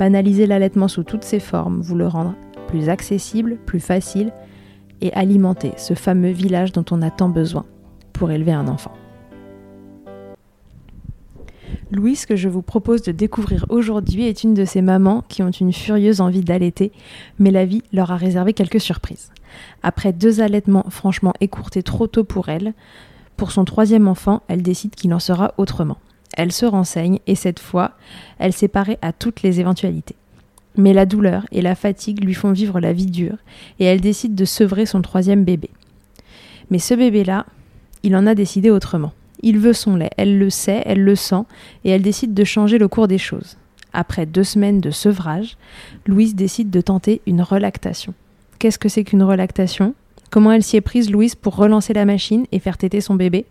banaliser l'allaitement sous toutes ses formes, vous le rendre plus accessible, plus facile et alimenter ce fameux village dont on a tant besoin pour élever un enfant. Louise, que je vous propose de découvrir aujourd'hui, est une de ces mamans qui ont une furieuse envie d'allaiter, mais la vie leur a réservé quelques surprises. Après deux allaitements franchement écourtés trop tôt pour elle, pour son troisième enfant, elle décide qu'il en sera autrement. Elle se renseigne et cette fois, elle s'est parée à toutes les éventualités. Mais la douleur et la fatigue lui font vivre la vie dure et elle décide de sevrer son troisième bébé. Mais ce bébé-là, il en a décidé autrement. Il veut son lait, elle le sait, elle le sent, et elle décide de changer le cours des choses. Après deux semaines de sevrage, Louise décide de tenter une relactation. Qu'est-ce que c'est qu'une relactation? Comment elle s'y est prise, Louise, pour relancer la machine et faire téter son bébé?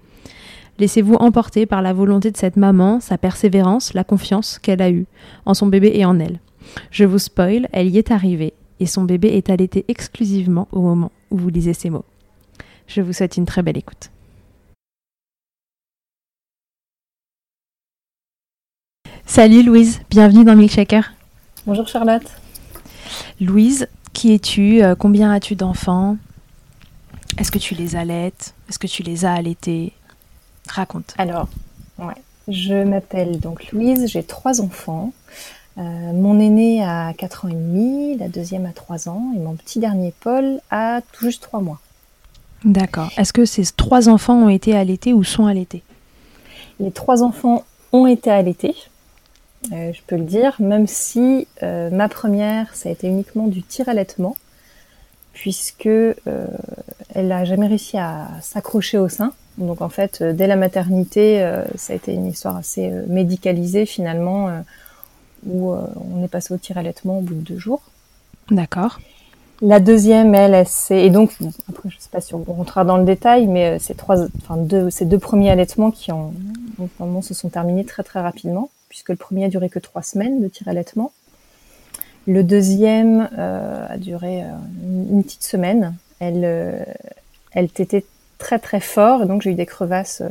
Laissez-vous emporter par la volonté de cette maman, sa persévérance, la confiance qu'elle a eue en son bébé et en elle. Je vous spoil, elle y est arrivée, et son bébé est allaité exclusivement au moment où vous lisez ces mots. Je vous souhaite une très belle écoute. Salut Louise, bienvenue dans Milkshaker. Bonjour Charlotte. Louise, qui es-tu euh, Combien as-tu d'enfants? Est-ce que tu les allaites? Est-ce que tu les as allaités? Raconte. Alors, ouais. je m'appelle donc Louise, j'ai trois enfants. Euh, mon aîné a 4 ans et demi, la deuxième a 3 ans et mon petit dernier Paul a tout juste 3 mois. D'accord. Est-ce que ces trois enfants ont été allaités ou sont allaités? Les trois enfants ont été allaités. Euh, je peux le dire, même si euh, ma première, ça a été uniquement du tir-allaitement, puisque euh, elle n'a jamais réussi à s'accrocher au sein. Donc en fait, dès la maternité, ça a été une histoire assez médicalisée finalement, où on est passé au tir-allaitement au bout de deux jours. D'accord. La deuxième, elle, c'est et donc après je sais pas si on rentrera dans le détail, mais ces trois, enfin deux, ces deux premiers allaitements qui ont, normalement se sont terminés très très rapidement puisque le premier a duré que trois semaines de tir-allaitement. Le deuxième euh, a duré euh, une, petite semaine. Elle, euh, elle tétait très très fort, donc j'ai eu des crevasses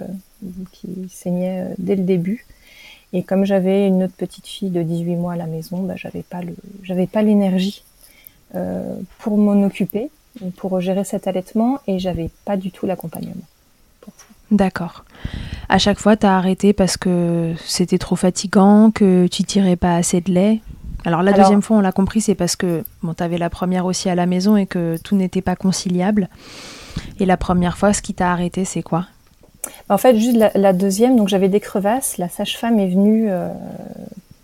qui saignaient dès le début. Et comme j'avais une autre petite fille de 18 mois à la maison, bah, j'avais pas le, j'avais pas l'énergie pour m'en occuper, pour gérer cet allaitement, et j'avais pas du tout l'accompagnement. D'accord. À chaque fois, tu as arrêté parce que c'était trop fatigant, que tu tirais pas assez de lait? Alors la deuxième fois, on l'a compris, c'est parce que bon, tu avais la première aussi à la maison et que tout n'était pas conciliable. Et la première fois, ce qui t'a arrêté, c'est quoi? En fait, juste la, deuxième, donc j'avais des crevasses. La sage-femme est venue euh,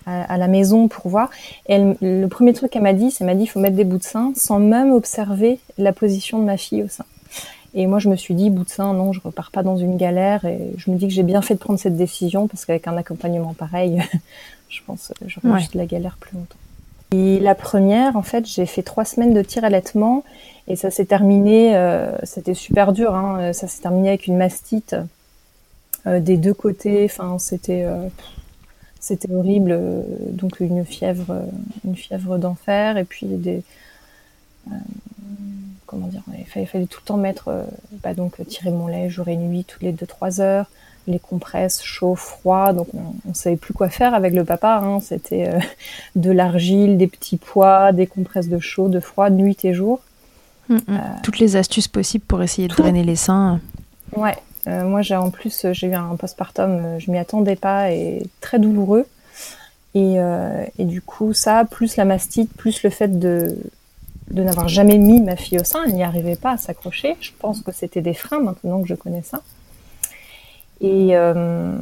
à, la maison pour voir. Et le premier truc qu'elle m'a dit, c'est m'a dit il faut mettre des bouts de sein sans même observer la position de ma fille au sein. Et moi, je me suis dit, bout de sein, non, je repars pas dans une galère. Et je me dis que j'ai bien fait de prendre cette décision parce qu'avec un accompagnement pareil, je pense que j'aurais juste la galère plus longtemps. Et la première, en fait, j'ai fait trois semaines de tir allaitement et ça s'est terminé, euh, c'était super dur, hein, ça s'est terminé avec une mastite euh, des deux côtés. Enfin, c'était euh, c'était horrible. donc une fièvre, une fièvre d'enfer et puis des comment dire, il fallait, tout le temps mettre, euh, bah, donc tirer mon lait jour et nuit, toutes les 2-3 heures, les compresses chaud, froid, donc on, ne savait plus quoi faire avec le papa. Hein. C'était euh, de l'argile, des petits pois, des compresses de chaud, de froid, nuit et jour. Mm, mm. Euh, Toutes les astuces possibles pour essayer de drainer les seins. Ouais, moi j'ai en plus j'ai eu un postpartum, je m'y attendais pas et très douloureux. Et, et, du coup, ça, plus la mastite, plus le fait de, de n'avoir jamais mis ma fille au sein, elle n'y arrivait pas à s'accrocher. Je pense que c'était des freins maintenant que je connais ça. Et, euh,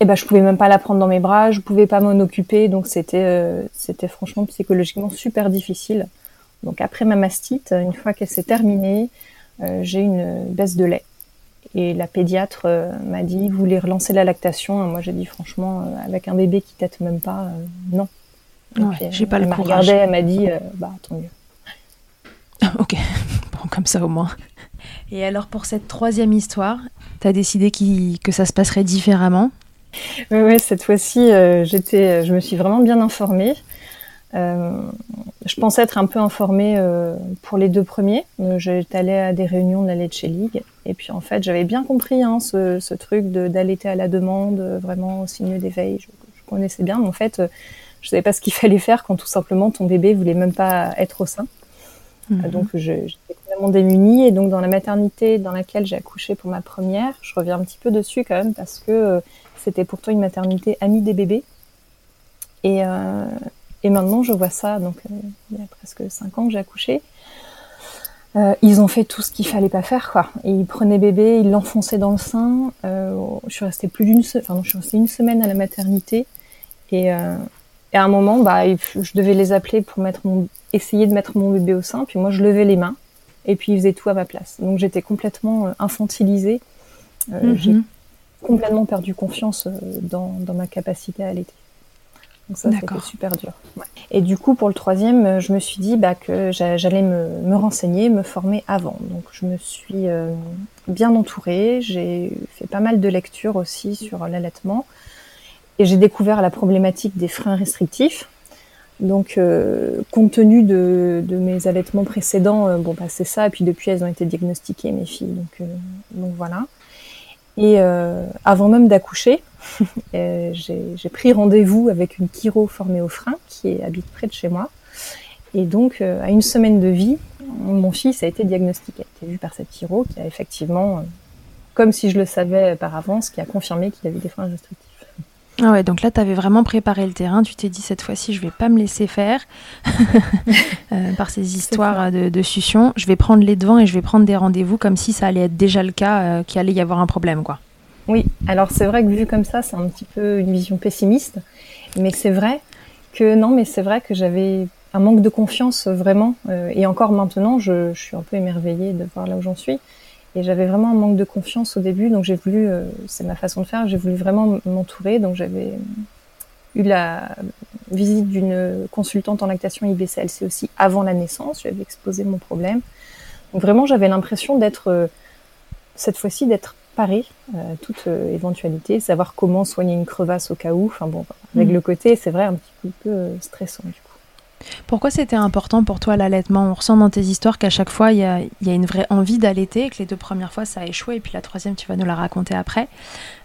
et ben je pouvais même pas la prendre dans mes bras, je pouvais pas m'en occuper, donc c'était euh, c'était franchement psychologiquement super difficile. Donc après ma mastite, une fois qu'elle s'est terminée, euh, j'ai une baisse de lait. Et la pédiatre euh, m'a dit, vous voulez relancer la lactation? Moi j'ai dit franchement, avec un bébé qui tète même pas, non. j'ai pas le elle courage. elle m'a dit, bah tant mieux. ok, bon comme ça au moins. Et alors pour cette troisième histoire, tu as décidé que ça se passerait différemment? Oui, ouais, cette fois-ci, euh, j'étais, je me suis vraiment bien informée. Euh, je pensais être un peu informée euh, pour les deux premiers. Euh, j'étais allée à des réunions de la Leche League. Et puis en fait, j'avais bien compris hein, ce, truc d'allaiter à la demande, vraiment au signe d'éveil. Je, connaissais bien, mais en fait, je savais pas ce qu'il fallait faire quand tout simplement ton bébé voulait même pas être au sein. Mmh. Donc j'étais complètement démunie. Et donc dans la maternité dans laquelle j'ai accouché pour ma première, je reviens un petit peu dessus quand même parce que c'était pourtant une maternité amie des bébés. Et, euh, et maintenant, je vois ça, donc euh, il y a presque cinq ans que j'ai accouché. Euh, ils ont fait tout ce qu'il fallait pas faire, quoi. Et ils prenaient bébé, ils l'enfonçaient dans le sein. Euh, je suis restée plus d'une semaine, enfin, je suis restée une semaine à la maternité. Et, euh, et à un moment, bah, je devais les appeler pour mettre mon, essayer de mettre mon bébé au sein. Puis moi, je levais les mains. Et puis ils faisaient tout à ma place. Donc j'étais complètement euh, infantilisée. Mm -hmm. J'ai complètement perdu confiance euh, dans, dans ma capacité à allaiter. Donc ça, c'était super dur. Ouais. Et du coup, pour le troisième, euh, je me suis dit bah, que j'allais me, me, renseigner, me former avant. Donc je me suis euh, bien entourée. J'ai fait pas mal de lectures aussi sur l'allaitement. Et j'ai découvert la problématique des freins restrictifs. Donc, euh, compte tenu de, mes allaitements précédents, euh, bon, bah, c'est ça. Et puis depuis, elles ont été diagnostiquées, mes filles. Donc, donc voilà. Et euh, avant même d'accoucher, j'ai pris rendez-vous avec une chiro formée au frein qui habite près de chez moi. Et donc, euh, à une semaine de vie, mon fils a été diagnostiqué, a été vu par cette chiro qui a effectivement, euh, comme si je le savais par avance, qui a confirmé qu'il avait des freins restrictifs. Ah ouais, donc là, tu avais vraiment préparé le terrain. Tu t'es dit, cette fois-ci, je vais pas me laisser faire euh, par ces histoires de, de succion. Je vais prendre les devants et je vais prendre des rendez-vous comme si ça allait être déjà le cas, euh, qu'il allait y avoir un problème, quoi. Oui, alors c'est vrai que vu comme ça, c'est un petit peu une vision pessimiste. Mais c'est vrai que, non, mais c'est vrai que j'avais un manque de confiance vraiment. Euh, et encore maintenant, je, je, suis un peu émerveillée de voir là où j'en suis. Et j'avais vraiment un manque de confiance au début, donc j'ai voulu, euh, c'est ma façon de faire, j'ai voulu vraiment m'entourer. Donc j'avais eu la visite d'une consultante en lactation IBCLC aussi avant la naissance. J'avais exposé mon problème. Donc vraiment, j'avais l'impression d'être, euh, cette fois-ci, d'être parée à toute euh, éventualité, savoir comment soigner une crevasse au cas où. Enfin bon, avec mmh. le côté, c'est vrai, un petit peu stressant du coup. Pourquoi c'était important pour toi l'allaitement? On ressent dans tes histoires qu'à chaque fois, il y a, une vraie envie d'allaiter, que les deux premières fois, ça a échoué, et puis la troisième, tu vas nous la raconter après.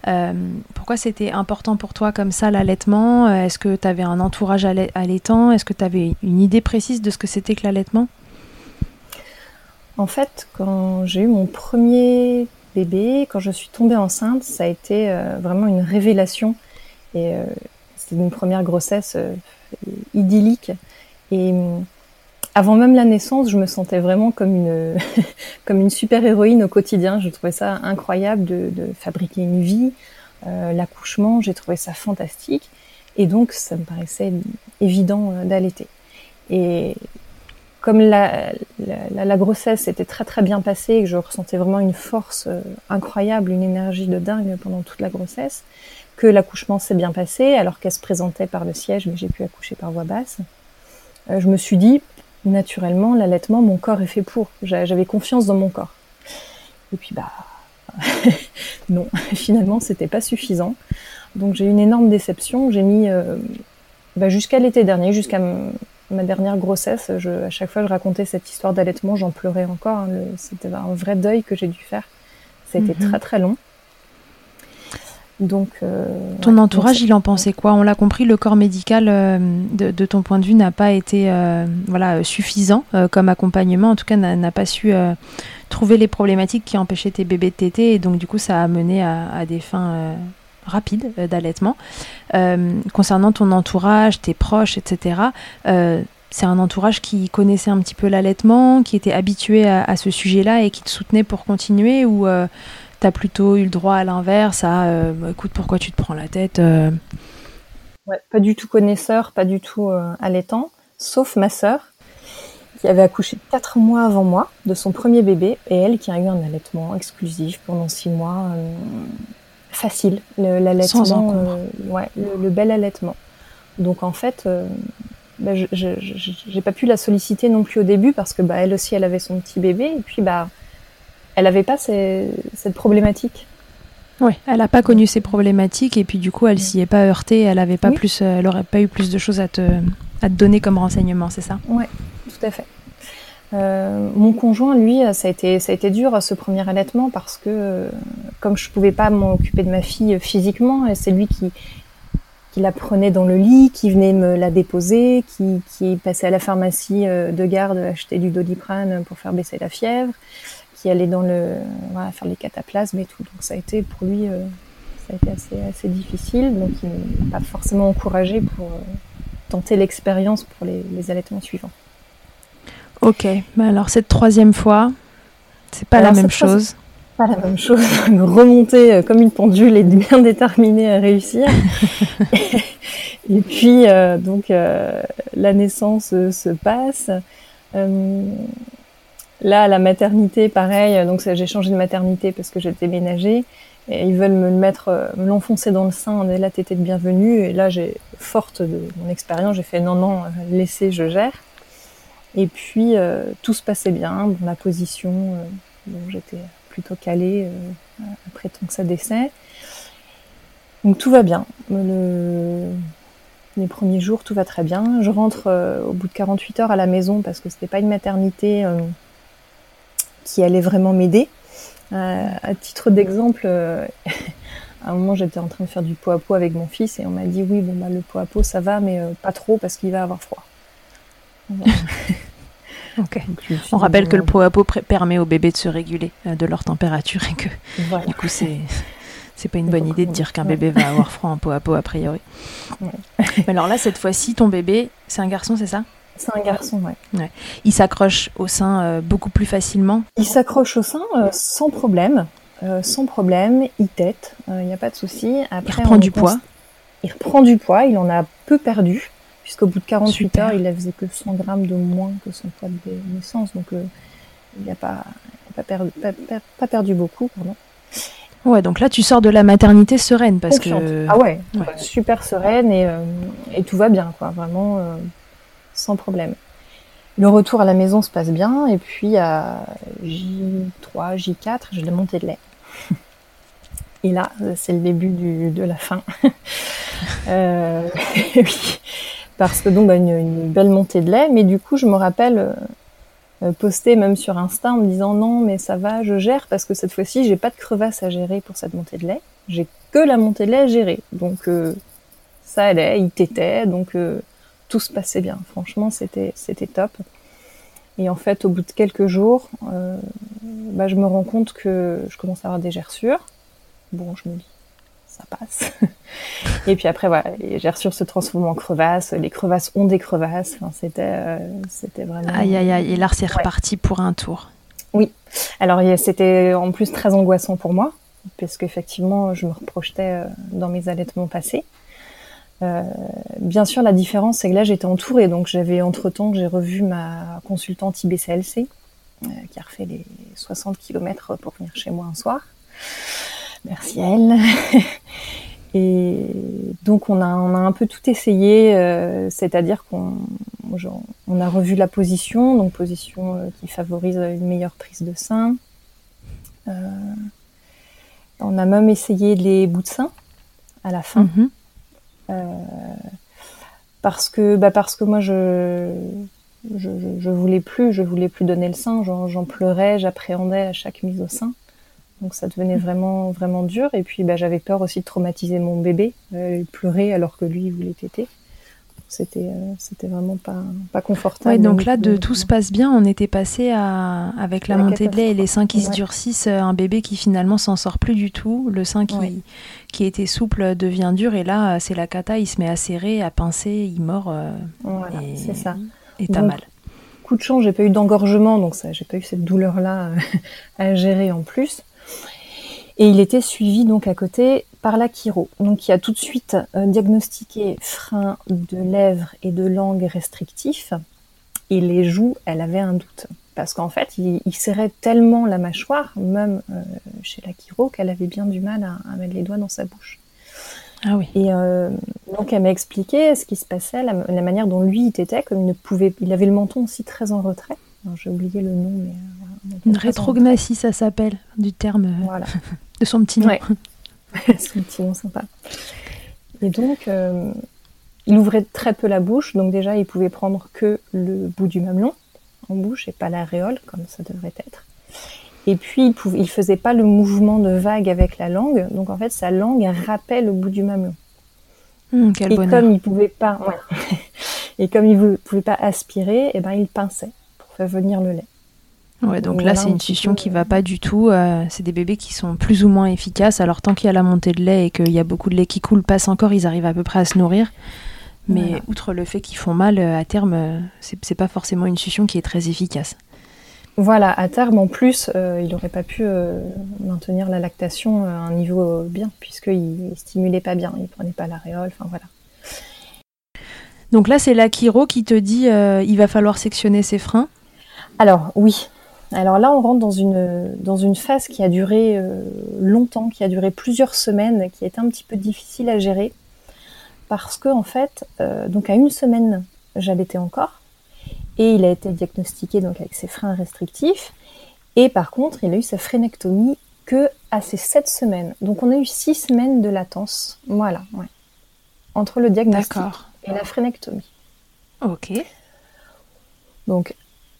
Euh, pourquoi c'était important pour toi comme ça l'allaitement? Est-ce que tu avais un entourage allaitant? Est-ce que tu avais une idée précise de ce que c'était que l'allaitement? En fait, quand j'ai eu mon premier bébé, quand je suis tombée enceinte, ça a été euh, vraiment une révélation. Et euh, c'était une première grossesse euh, idyllique. Et avant même la naissance, je me sentais vraiment comme une, comme une super héroïne au quotidien. Je trouvais ça incroyable de, de fabriquer une vie. Euh, L'accouchement, j'ai trouvé ça fantastique. Et donc, ça me paraissait évident d'allaiter. Et comme la, la, la, grossesse était très très bien passée et que je ressentais vraiment une force incroyable, une énergie de dingue pendant toute la grossesse, que l'accouchement s'est bien passé alors qu'elle se présentait par le siège, mais j'ai pu accoucher par voix basse, euh, je me suis dit, naturellement, l'allaitement, mon corps est fait pour. J'avais confiance dans mon corps. Et puis, bah, non, finalement, c'était pas suffisant. Donc, j'ai eu une énorme déception. J'ai mis, euh, bah, jusqu'à l'été dernier, jusqu'à ma dernière grossesse, je, à chaque fois que je racontais cette histoire d'allaitement, j'en pleurais encore. Hein, c'était un vrai deuil que j'ai dû faire. Ça a été mm -hmm. très très long. Donc, euh, ton ouais, entourage, il en pensait quoi? On l'a compris, le corps médical, euh, de, de, ton point de vue, n'a pas été euh, voilà suffisant comme accompagnement. En tout cas, n'a pas su trouver les problématiques qui empêchaient tes bébés de téter, et donc du coup, ça a mené à, à des fins rapide d'allaitement. concernant ton entourage, tes proches, etc., c'est un entourage qui connaissait un petit peu l'allaitement, qui était habitué à, ce sujet-là et qui te soutenait pour continuer ou tu as plutôt eu le droit à l'inverse, à bah, écoute, pourquoi tu te prends la tête ouais, Pas du tout connaisseur, pas du tout allaitant, sauf ma sœur qui avait accouché quatre mois avant moi de son premier bébé et elle qui a eu un allaitement exclusif pendant six mois. Euh, facile, l'allaitement, euh, ouais, le, bel allaitement. Donc en fait, euh, bah, je j'ai pas pu la solliciter non plus au début parce que bah, elle aussi, elle avait son petit bébé et puis bah, elle n'avait pas cette problématique? Oui, elle n'a pas connu ces problématiques et puis du coup, elle s'y est pas heurtée. Elle avait pas plus, elle aurait pas eu plus de choses à te, à te donner comme renseignement, c'est ça? Oui, tout à fait. Euh, mon conjoint, lui, ça a été, ça a été dur ce premier allaitement parce que comme je pouvais pas m'occuper de ma fille physiquement, c'est lui qui, qui la prenait dans le lit, qui venait me la déposer, qui, qui passait à la pharmacie euh, de garde acheter du doliprane pour faire baisser la fièvre, qui allait dans le voilà, faire les cataplasmes et tout. Donc ça a été pour lui, euh, ça a été assez, assez difficile. Donc il m'a pas forcément encouragé pour tenter l'expérience pour les, les allaitements suivants. Ok, mais alors cette troisième fois, c'est pas la même chose. Pas la même chose. Remonter euh, comme une pendule et bien déterminée à réussir. et, puis euh, donc euh, la naissance se passe. Là, la maternité, pareil. Donc j'ai changé de maternité parce que j'étais ménagée. Et ils veulent me le mettre, me l'enfoncer dans le sein. Et là, t'étais de bienvenue. Et là, j'ai forte de mon expérience, j'ai fait non, non, laissez, je gère. Et puis euh, tout se passait bien, dans la position, euh, j'étais plutôt calée euh, après ton sa décès. Donc tout va bien. Le... Les premiers jours, tout va très bien. Je rentre au bout de 48 heures à la maison parce que c'était pas une maternité qui allait vraiment m'aider. à titre d'exemple, à un moment j'étais en train de faire du pot à pot avec mon fils et on m'a dit oui bon bah le pot à pot ça va mais pas trop parce qu'il va avoir froid. On rappelle que le pot à pot permet aux bébés de se réguler euh, de leur température et que du coup c'est c'est pas une bonne idée de dire qu'un bébé va avoir froid en pot à pot a priori. alors là cette fois-ci ton bébé c'est un garçon c'est ça? C'est un garçon, ouais. Il s'accroche au sein euh, beaucoup plus facilement Il s'accroche au sein euh, sans problème. sans problème, il tête, il n'y a pas de souci. il reprend du poids Il reprend du poids, il en a peu perdu puisqu'au bout de 48 heures, il ne faisait que 100 grammes de moins que son poids de naissance, donc euh, il n'a pas, pas, perdu, pas, perdu beaucoup. Pardon. Ouais, donc là, tu sors de la maternité sereine parce que. Ah ouais, super sereine et, euh, et, tout va bien, quoi, vraiment euh, sans problème. Le retour à la maison se passe bien et puis à J3, J4, j'ai la montée de lait. Et là, c'est le début de la fin. euh, oui parce que donc bah, une, belle montée de lait. Mais du coup, je me rappelle euh, poster même sur Insta en me disant non, mais ça va, je gère parce que cette fois-ci, j'ai pas de crevasse à gérer pour cette montée de lait. J'ai que la montée de lait à gérer. Donc euh, ça allait, il t'était, donc euh, tout se passait bien. Franchement, c'était c'était top. Et en fait, au bout de quelques jours, bah, je me rends compte que je commence à avoir des gerçures. Bon, je me dis, ça passe. et puis après, voilà, les gerçures se transforment en crevasses. Les crevasses ont des crevasses. Enfin, c'était, euh, c'était vraiment. Aïe, aïe, aïe. Et là, c'est reparti pour un tour. Oui. Alors, c'était en plus très angoissant pour moi, parce qu'effectivement, je me reprojetais euh, dans mes allaitements passés. Euh, bien sûr, la différence, c'est que là, j'étais entourée. Donc, j'avais entre-temps, j'ai revu ma consultante IBCLC, qui a refait les 60 km pour venir chez moi un soir. Merci à elle. Et donc on a, on a un peu tout essayé, euh, c'est-à-dire qu'on on a revu la position, donc position euh, qui favorise une meilleure prise de sein. Euh, on a même essayé les bouts de sein à la fin. Mhm. Parce que bah parce que moi je je, je voulais plus, je voulais plus donner le sein, j'en pleurais, j'appréhendais à chaque mise au sein. Donc ça devenait vraiment vraiment dur. Et puis bah, j'avais peur aussi de traumatiser mon bébé. Euh, il pleurait alors que lui il voulait téter. C'était euh, c'était vraiment pas pas confortable. Ouais, donc là, de tout se passe bien, on était passé à avec la, montée de lait et les seins qui se durcissent, un bébé qui finalement s'en sort plus du tout, le sein qui qui était souple devient dur et là c'est la cata, il se met à serrer, à pincer, il mord. voilà, c'est ça. Et t'as mal. Coup de chance, j'ai pas eu d'engorgement, donc ça, j'ai pas eu cette douleur là à gérer en plus. Et il était suivi donc à côté par la chiro, donc qui a tout de suite euh, diagnostiqué frein de lèvres et de langue restrictif. Et les joues, elle avait un doute. Parce qu'en fait, il, serrait tellement la mâchoire, même euh, chez la chiro, qu'elle avait bien du mal à, mettre les doigts dans sa bouche. Ah oui. Et euh, donc elle m'a expliqué ce qui se passait, la, manière dont lui il était, comme il ne pouvait, il avait le menton aussi très en retrait. J'ai oublié le nom, mais une rétrognathie, ça s'appelle, du terme voilà. de son petit nom. son petit nom sympa. Et donc, euh, il ouvrait très peu la bouche, donc déjà, il pouvait prendre que le bout du mamelon en bouche et pas l'aréole, comme ça devrait être. Et puis, il, pouvait, il faisait pas le mouvement de vague avec la langue, donc en fait, sa langue rappelle le bout du mamelon. Hum, et comme il pouvait pas, et comme il pouvait pas aspirer, et eh ben il pinçait pour faire venir le lait. Ouais, donc là, c'est une succion qui va pas du tout. Euh, c'est des bébés qui sont plus ou moins efficaces. Alors, tant qu'il y a la montée de lait et qu'il y a beaucoup de lait qui coule, passe encore, ils arrivent à peu près à se nourrir. Mais outre le fait qu'ils font mal, euh, à terme, euh, c'est pas forcément une succion qui est très efficace. Voilà, à terme, en plus, il n'aurait pas pu maintenir la lactation à un niveau bien, puisqu'il ne stimulait pas bien, il prenait pas l'aréole, enfin voilà. Donc là, c'est l'Akiro qui te dit il va falloir sectionner ses freins. Alors oui, alors là, on rentre dans une, dans une phase qui a duré euh, longtemps, qui a duré plusieurs semaines, qui est un petit peu difficile à gérer. Parce que, en fait, euh, donc à une semaine, j'allaitais encore. Et il a été diagnostiqué donc avec ses freins restrictifs. Et par contre, il a eu sa frénectomie que à ses sept semaines. Donc on a eu six semaines de latence. Voilà, ouais. Entre le diagnostic et la frénectomie. Ok. Donc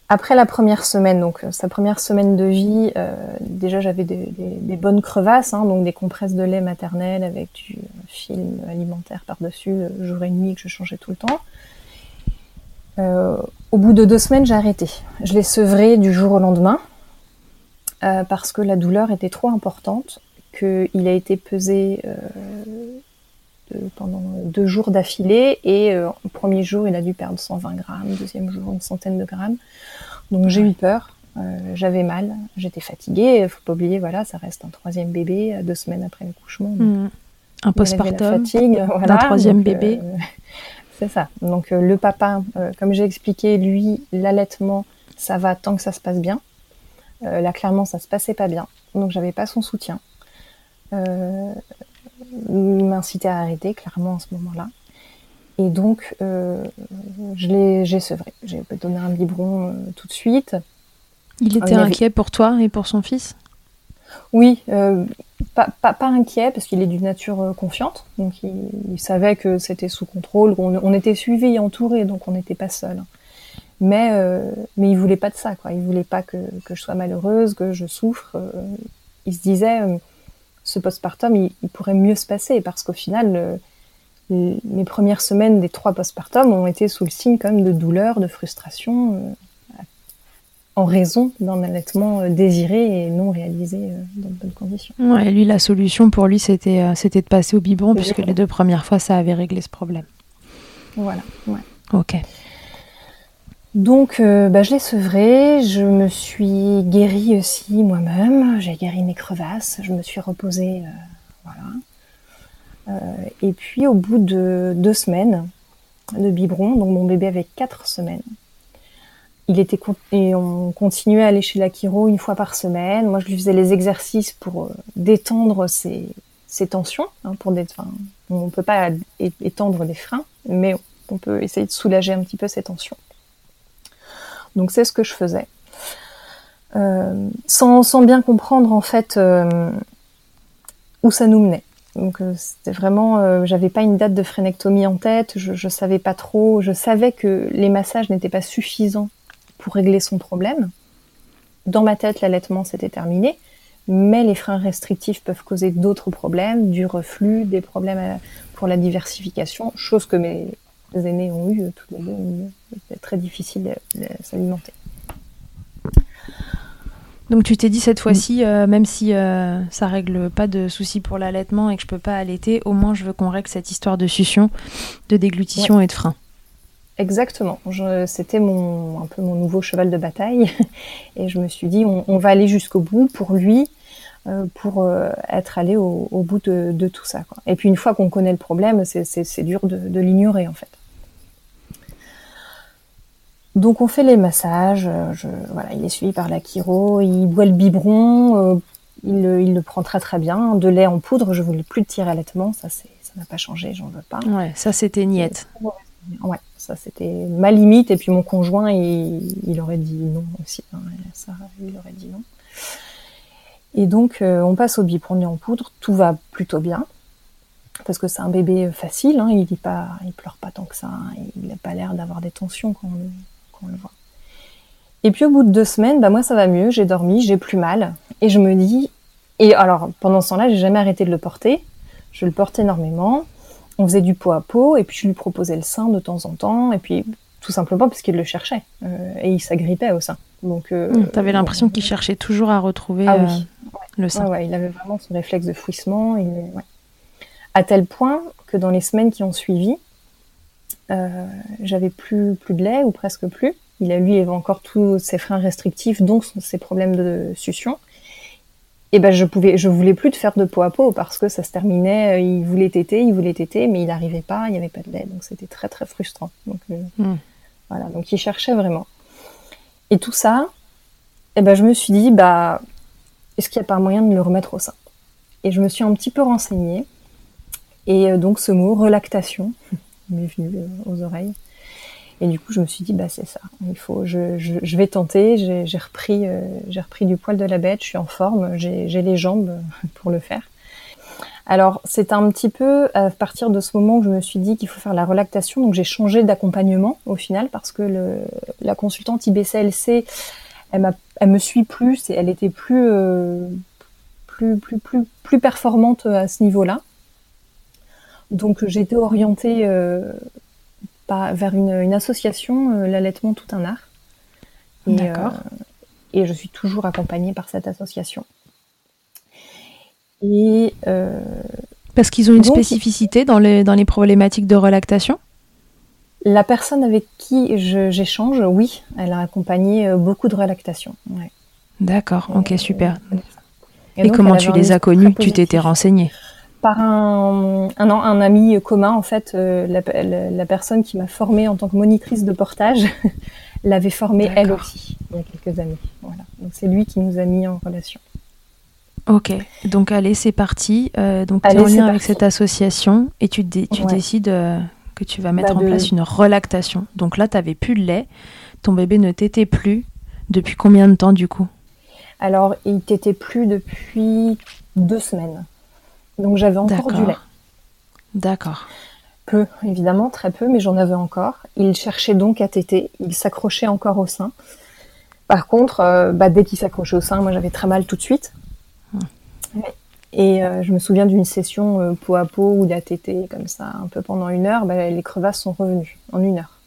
après la première semaine, donc euh, sa première semaine de vie, euh, déjà j'avais des, bonnes crevasses, hein, donc des compresses de lait maternel avec du film alimentaire par-dessus, euh, jour et nuit que je changeais tout le temps. au bout de deux semaines, j'ai arrêté. Je l'ai sevré du jour au lendemain parce que la douleur était trop importante, qu'il a été pesé pendant deux jours d'affilée et euh, au premier jour il a dû perdre 120 grammes, deuxième jour une centaine de grammes. Donc j'ai eu peur, euh, j'avais mal, j'étais fatiguée. Faut pas oublier, voilà, ça reste un troisième bébé deux semaines après l'accouchement. Mmh. Un postpartum, un troisième bébé. Euh, c'est ça. Donc le papa, comme j'ai expliqué, lui, l'allaitement, ça va tant que ça se passe bien. là, clairement, ça se passait pas bien. Donc j'avais pas son soutien. Euh, m'incitait à arrêter, clairement, à ce moment-là. Et donc, euh, je l'ai, j'ai sevré. J'ai donné un biberon euh, tout de suite. Il était inquiet pour toi et pour son fils? Oui, euh, pas, pas, inquiet parce qu'il est d'une nature confiante. Donc, il, savait que c'était sous contrôle. On, était suivi et entouré, donc on n'était pas seul. Mais, mais il voulait pas de ça, quoi. Il voulait pas que, que je sois malheureuse, que je souffre. il se disait ce postpartum, il, il, pourrait mieux se passer parce qu'au final, mes premières semaines des trois postpartum ont été sous le signe quand même de douleur, de frustration, euh, en raison d'un allaitement euh, désiré et non réalisé euh, dans de bonnes conditions. Ouais, lui, la solution pour lui, c'était c'était de passer au biberon, puisque les deux premières fois, ça avait réglé ce problème. Voilà, ouais. Ok. Donc, euh, bah, je l'ai sevré, je me suis guérie aussi moi-même, j'ai guéri mes crevasses, je me suis reposée, euh, voilà. Euh, et puis, au bout de deux semaines de biberon, donc mon bébé avait quatre semaines, il était et on continuait à aller chez la une fois par semaine. Moi, je lui faisais les exercices pour détendre ses, tensions, hein, on peut pas étendre des freins, mais on peut essayer de soulager un petit peu ses tensions. Donc c'est ce que je faisais. Euh, sans, bien comprendre en fait euh, où ça nous menait. Donc euh, c'était vraiment, j'avais pas une date de frénectomie en tête, je, je savais pas trop, je savais que les massages n'étaient pas suffisants pour régler son problème. Dans ma tête, l'allaitement s'était terminé, mais les freins restrictifs peuvent causer d'autres problèmes, du reflux, des problèmes pour la diversification, chose que mes aînés ont eu tous les deux, c'était très difficile de s'alimenter. Donc tu t'es dit cette fois-ci, euh, même si euh, ça règle pas de soucis pour l'allaitement et que je peux pas allaiter, au moins je veux qu'on règle cette histoire de succion, de déglutition et de frein. Exactement. C'était mon un peu mon nouveau cheval de bataille et je me suis dit on, va aller jusqu'au bout pour lui, euh, pour être allé au, bout de, tout ça. Et puis une fois qu'on connaît le problème, c'est dur de l'ignorer en fait. Donc on fait les massages, euh, je, voilà, il est suivi par la chiro, il boit le biberon, euh, il, il, le prend très très bien. De lait en poudre, je voulais plus de tirer allaitement, ça ça n'a pas changé, j'en veux pas. Ouais, ça c'était niette. Ouais, ça c'était ma limite et puis mon conjoint il, il aurait dit non aussi, hein, ça il aurait dit non. Et donc euh, on passe au lait en poudre, tout va plutôt bien. Parce que c'est un bébé facile, hein, il il pleure pas tant que ça, hein, il n'a pas l'air d'avoir des tensions quand on le voit. Et puis au bout de deux semaines, bah moi ça va mieux, j'ai dormi, j'ai plus mal, et je me dis, et alors pendant ce temps-là, j'ai jamais arrêté de le porter, je le porte énormément, on faisait du pot à pot, et puis je lui proposais le sein de temps en temps, et puis tout simplement parce qu'il le cherchait, euh, et il s'agrippait au sein. Donc, euh, mmh, t'avais l'impression qu'il cherchait toujours à retrouver ah, oui. Euh, le sein. Ouais, il avait vraiment son réflexe de fouissement, à tel point que dans les semaines qui ont suivi, j'avais plus plus de lait ou presque plus. Il a lui avait encore tous ses freins restrictifs, donc ses problèmes de succion. Et ben je pouvais, je voulais plus de faire de peau à peau parce que ça se terminait. Il voulait téter, il voulait téter, mais il n'arrivait pas, il n'y avait pas de lait, donc c'était très très frustrant. Donc euh, hmm. Voilà, donc il cherchait vraiment. Et tout ça, et ben je me suis dit bah est-ce qu'il n'y a pas moyen de le remettre au sein? Et je me suis un petit peu renseignée. Et donc ce mot relactation, m'est venu euh, aux oreilles. Et du coup, je me suis dit, bah c'est ça. Il faut, je vais tenter. J'ai repris, euh, j'ai repris du poil de la bête. Je suis en forme. J'ai les jambes pour le faire. Alors, c'est un petit peu à partir de ce moment où je me suis dit qu'il faut faire la relactation. Donc, j'ai changé d'accompagnement au final parce que le, la consultante IBCLC, elle, elle me suit plus et elle était plus, euh, plus, plus, plus, plus performante à ce niveau-là. Donc j'ai été orientée euh, vers une, association, euh, l'allaitement tout un art. D'accord. Euh, et je suis toujours accompagnée par cette association. Et parce qu'ils ont une spécificité dans les, dans les problématiques de relactation La personne avec qui j'échange, oui, elle a accompagné beaucoup de relactation. D'accord, ok, super. Et, comment tu les as connus Tu t'étais renseignée par un, un, un, ami commun, en fait, euh, la, personne qui m'a formée en tant que monitrice de portage l'avait formée elle aussi il y a quelques années. Voilà. Donc c'est lui qui nous a mis en relation. Ok, donc allez, c'est parti. Euh, donc tu es en lien avec cette association et tu, tu décides euh, que tu vas mettre bah, en place une relactation. Donc là, tu n'avais plus de lait, ton bébé ne t'était plus. Depuis combien de temps du coup? Alors, il t'était plus depuis deux semaines. Donc j'avais encore du lait. D'accord. Peu, évidemment, très peu, mais j'en avais encore. Il cherchait donc à téter, il s'accrochait encore au sein. Par contre, euh, bah, dès qu'il s'accrochait au sein, moi j'avais très mal tout de suite. Et euh, je me souviens d'une session euh, peau à peau où il a tété comme ça, un peu pendant une heure, bah, les crevasses sont revenues en une heure.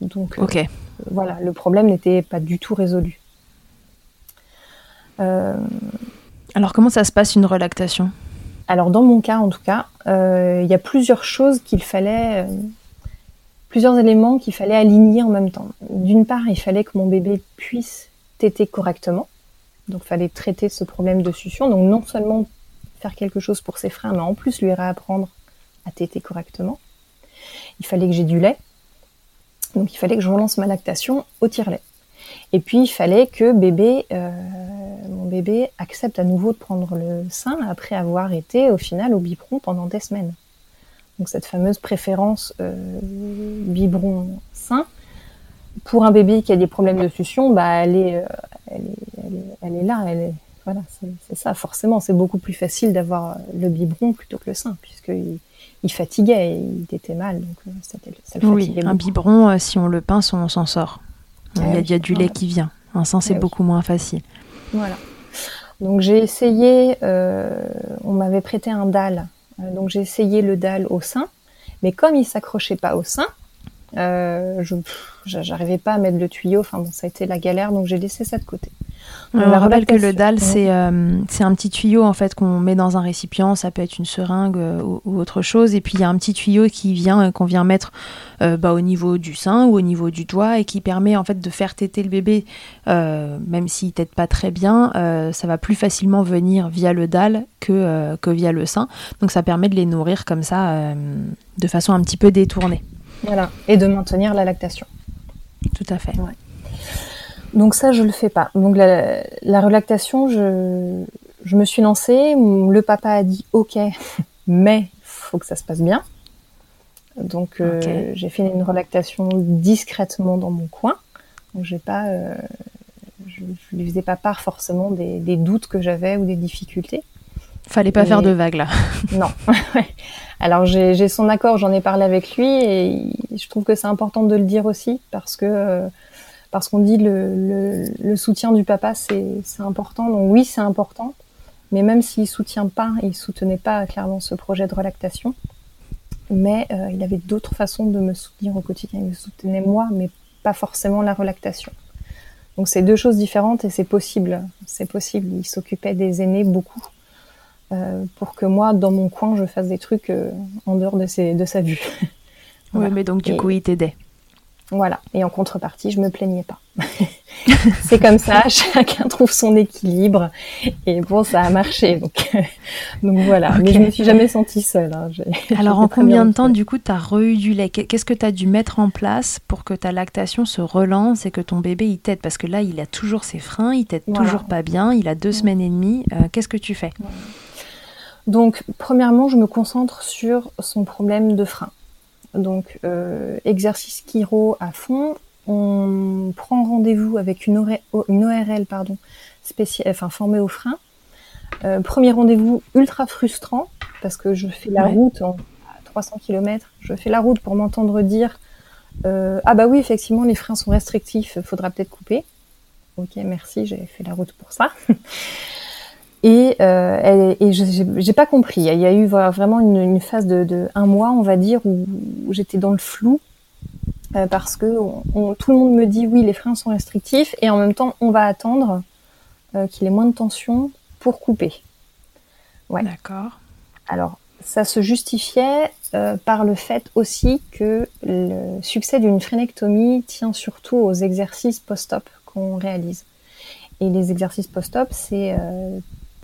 Donc ok. voilà, le problème n'était pas du tout résolu. Alors comment ça se passe une relactation alors dans mon cas en tout cas, euh, il y a plusieurs choses qu'il fallait, euh, plusieurs éléments qu'il fallait aligner en même temps. D'une part, il fallait que mon bébé puisse téter correctement, donc il fallait traiter ce problème de succion. Donc non seulement faire quelque chose pour ses freins, mais en plus lui réapprendre à téter correctement. Il fallait que j'ai du lait, donc il fallait que je relance ma lactation au tire-lait. Et puis il fallait que bébé, euh, mon bébé accepte à nouveau de prendre le sein après avoir été au final au biberon pendant des semaines. Donc cette fameuse préférence euh, biberon sein pour un bébé qui a des problèmes de succion, bah elle est, euh, elle est, elle est, là, elle est, voilà, c'est ça. Forcément, c'est beaucoup plus facile d'avoir le biberon plutôt que le sein, puisqu'il il fatiguait, et il était mal, donc euh, ça, le Oui, un biberon, si on le pince, on s'en sort. Il y, a, du lait qui vient. Un sein, c'est beaucoup moins facile. Voilà. Donc j'ai essayé, euh, on m'avait prêté un dalle. Euh, donc j'ai essayé le dalle au sein, Mais comme il s'accrochait pas au sein, euh, j'arrivais pas à mettre le tuyau. Enfin bon, ça a été la galère, donc j'ai laissé ça de côté. on rappelle que le dalle, c'est euh, un petit tuyau en fait qu'on met dans un récipient. Ça peut être une seringue euh, ou, autre chose. Et puis il y a un petit tuyau qui vient qu'on vient mettre bah, au niveau du sein ou au niveau du doigt et qui permet en fait de faire téter le bébé, même s'il tète pas très bien. ça va plus facilement venir via le dalle que que via le sein. Donc ça permet de les nourrir comme ça, de façon un petit peu détournée. Voilà, et de maintenir la lactation. Tout à fait. Donc ça, je le fais pas. Donc la, la relactation, je, je me suis lancée. Le papa a dit OK, mais faut que ça se passe bien. Donc euh, j'ai fait une relactation discrètement dans mon coin. Donc j'ai pas, euh, je, je lui faisais pas part forcément des, des doutes que j'avais ou des difficultés. Fallait pas faire de vagues là. non. Alors j'ai son accord, j'en ai parlé avec lui et je trouve que c'est important de le dire aussi parce que euh, parce qu'on dit le, le, soutien du papa c'est important. Donc oui c'est important, mais même s'il soutient pas, il soutenait pas clairement ce projet de relactation, mais euh, il avait d'autres façons de me soutenir au quotidien. Il me soutenait moi, mais pas forcément la relactation. Donc c'est deux choses différentes et c'est possible. C'est possible. Il s'occupait des aînés beaucoup. Euh, pour que moi, dans mon coin, je fasse des trucs euh, en dehors de, ses, de sa vue. Oui, mais donc du coup, il t'aidait. Voilà. Et en contrepartie, je me plaignais pas. c'est comme ça, chacun trouve son équilibre. Et bon, ça a marché. Donc, donc voilà. Mais je me suis jamais sentie seule. Hein. Alors, en combien de temps, du coup, tu as re du lait? Qu'est-ce que tu as dû mettre en place pour que ta lactation se relance et que ton bébé, il t'aide? Parce que là, il a toujours ses freins, il t'aide toujours pas bien, il a deux semaines et demie. Euh, qu'est-ce que tu fais? Donc, premièrement, je me concentre sur son problème de frein. Donc, euh, exercice chiro à fond. On prend rendez-vous avec une, ORL pardon, spéciale, enfin formée au frein. Euh, premier rendez-vous ultra frustrant parce que je fais la route en 300 km. Je fais la route pour m'entendre dire euh, ah bah oui effectivement les freins sont restrictifs, faudra peut-être couper. Ok merci, j'ai fait la route pour ça. Et, euh, et j'ai pas compris. Il y a eu vraiment une, une phase de, de, un mois, on va dire, où, j'étais dans le flou euh, parce que tout le monde me dit oui, les freins sont restrictifs, et en même temps, on va attendre euh, qu'il ait moins de tension pour couper. Ouais. D'accord. Alors, ça se justifiait euh, par le fait aussi que le succès d'une phrénectomie tient surtout aux exercices post-op qu'on réalise. Et les exercices post-op, c'est euh,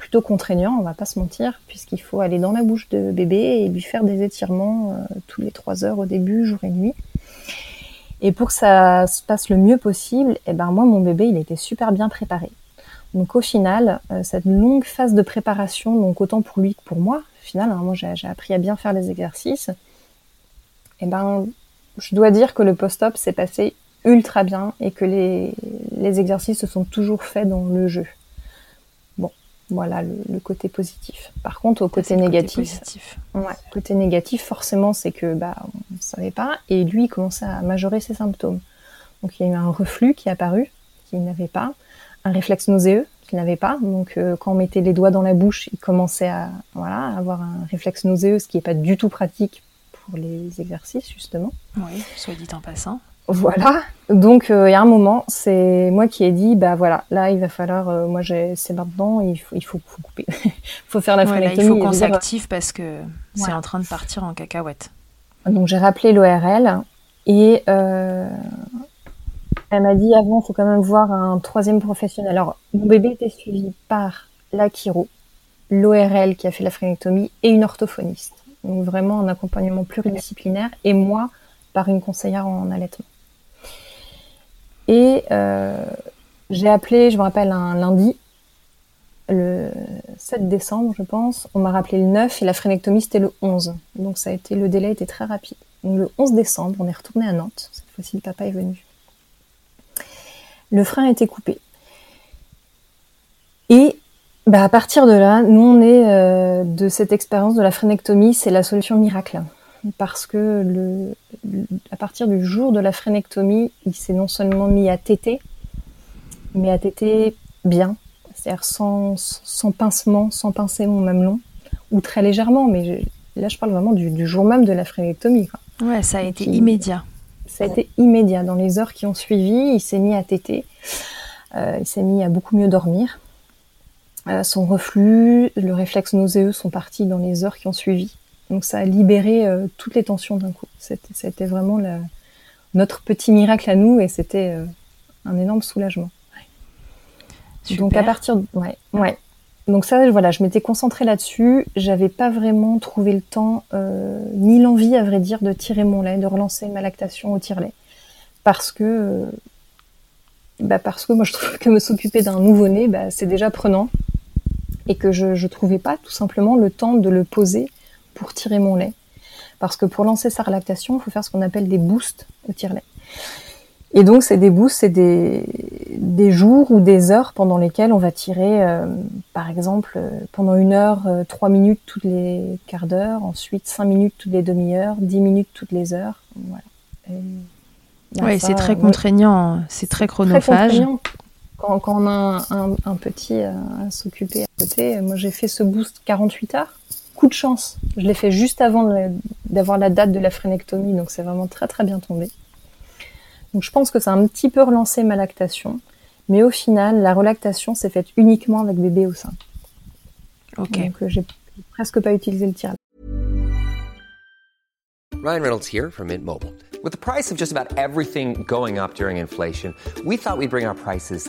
plutôt contraignant, on va pas se mentir, puisqu'il faut aller dans la bouche de bébé et lui faire des étirements euh, tous les trois heures au début, jour et nuit. Et pour que ça se passe le mieux possible, eh ben moi mon bébé il était super bien préparé. Donc au final, euh, cette longue phase de préparation, donc autant pour lui que pour moi, au final, hein, moi j'ai appris à bien faire les exercices. Et eh ben je dois dire que le post-op s'est passé ultra bien et que les exercices se sont toujours faits dans le jeu. Voilà le, côté positif. Par contre, au côté négatif, côté, ouais, côté négatif, forcément, c'est que bah on ne savait pas et lui il commençait à majorer ses symptômes. Donc il y a eu un reflux qui est apparu qu'il n'avait pas, un réflexe nauséeux qu'il n'avait pas. Donc euh, quand on mettait les doigts dans la bouche, il commençait à voilà avoir un réflexe nauséeux, ce qui n'est pas du tout pratique pour les exercices justement. Oui, soit dit en passant. Voilà. Donc euh, il y a un moment, c'est moi qui ai dit bah voilà, là il va falloir euh, moi j'ai c'est maintenant, il faut il faut, couper. il faut faire la ouais, il faut qu'on s'active parce que c'est en train de partir en cacahuète. Donc j'ai rappelé l'ORL et euh, elle m'a dit avant, il faut quand même voir un troisième professionnel. Alors mon bébé était suivi par la chiro, l'ORL qui a fait la phrénectomie et une orthophoniste. Donc vraiment un accompagnement pluridisciplinaire et moi par une conseillère en allaitement. Et euh, j'ai appelé, je me rappelle, un lundi, le 7 décembre, je pense. On m'a rappelé le 9 et la phrénectomie, c'était le 11. Donc ça a été, le délai était très rapide. Donc le 11 décembre, on est retourné à Nantes. Cette fois-ci, le papa est venu. Le frein a été coupé. Et bah, à partir de là, nous, on est euh, de cette expérience de la phrénectomie, c'est la solution miracle parce que le, à partir du jour de la phrénectomie, il s'est non seulement mis à téter, mais à téter bien, c'est-à-dire sans, sans pincement, sans pincer mon mamelon, ou très légèrement, mais là, je parle vraiment du, jour même de la phrénectomie. Ouais, ça a été immédiat. Ça a été immédiat. Dans les heures qui ont suivi, il s'est mis à téter. Euh, il s'est mis à beaucoup mieux dormir. Euh, son reflux, le réflexe nauséeux sont partis dans les heures qui ont suivi. Donc ça a libéré euh, toutes les tensions d'un coup. C'était vraiment notre petit miracle à nous et c'était un énorme soulagement. Donc à partir de... ouais, ouais. Donc ça, voilà, je m'étais concentrée là-dessus. J'avais pas vraiment trouvé le temps, euh, ni l'envie, à vrai dire, de tirer mon lait, de relancer ma lactation au tire-lait, parce que, euh, bah parce que moi je trouve que me s'occuper d'un nouveau-né, bah, c'est déjà prenant, et que je, je trouvais pas tout simplement le temps de le poser pour tirer mon lait, parce que pour lancer sa lactation, il faut faire ce qu'on appelle des boosts au tire-lait. Et donc, c'est des boosts, c'est des, des jours ou des heures pendant lesquelles on va tirer, euh, par exemple, euh, pendant une heure, euh, trois minutes toutes les quarts d'heure, ensuite cinq minutes toutes les demi-heures, dix minutes toutes les heures. Voilà. Oui, c'est très contraignant, c'est très chronophage. quand, quand, on a un, un, petit à, s'occuper à côté, moi j'ai fait ce boost 48 heures. Coup de chance, je l'ai fait juste avant d'avoir la date de la phrénectomie, donc c'est vraiment très très bien tombé. Donc je pense que ça a un petit peu relancé ma lactation, mais au final, la relactation s'est faite uniquement avec bébé au sein. Ok. Donc euh, j'ai presque pas utilisé le tir. Ryan Reynolds here from Mint Mobile. With the price of just about everything going up during inflation, we thought we'd bring our prices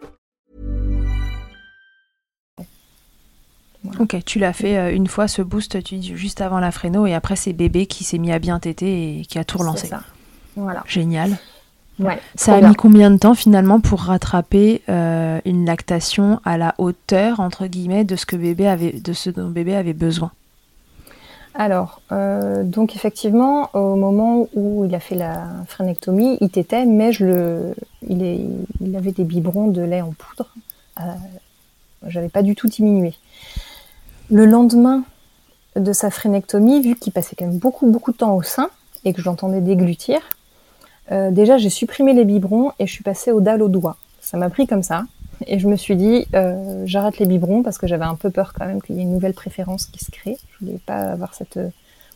Ok, tu l'as fait euh, une fois ce boost, tu dis juste avant la fréno, et après c'est bébé qui s'est mis à bien téter et qui a tout relancé. Ça. Voilà. Génial. Ouais, ça a mis combien de temps finalement pour rattraper euh, une lactation à la hauteur entre guillemets de ce que bébé avait, de ce dont bébé avait besoin? Alors, euh, donc effectivement, au moment où il a fait la phrénectomie, il tétait, mais je le, il, est, il avait des biberons de lait en poudre. J'avais pas du tout diminué. Le lendemain de sa phrénectomie, vu qu'il passait quand même beaucoup beaucoup de temps au sein et que je l'entendais déglutir, euh, déjà, j'ai supprimé les biberons et je suis passée au dalle au doigt. Ça m'a pris comme ça. Et je me suis dit, euh, j'arrête les biberons parce que j'avais un peu peur quand même qu'il y ait une nouvelle préférence qui se crée. Je voulais pas avoir cette euh,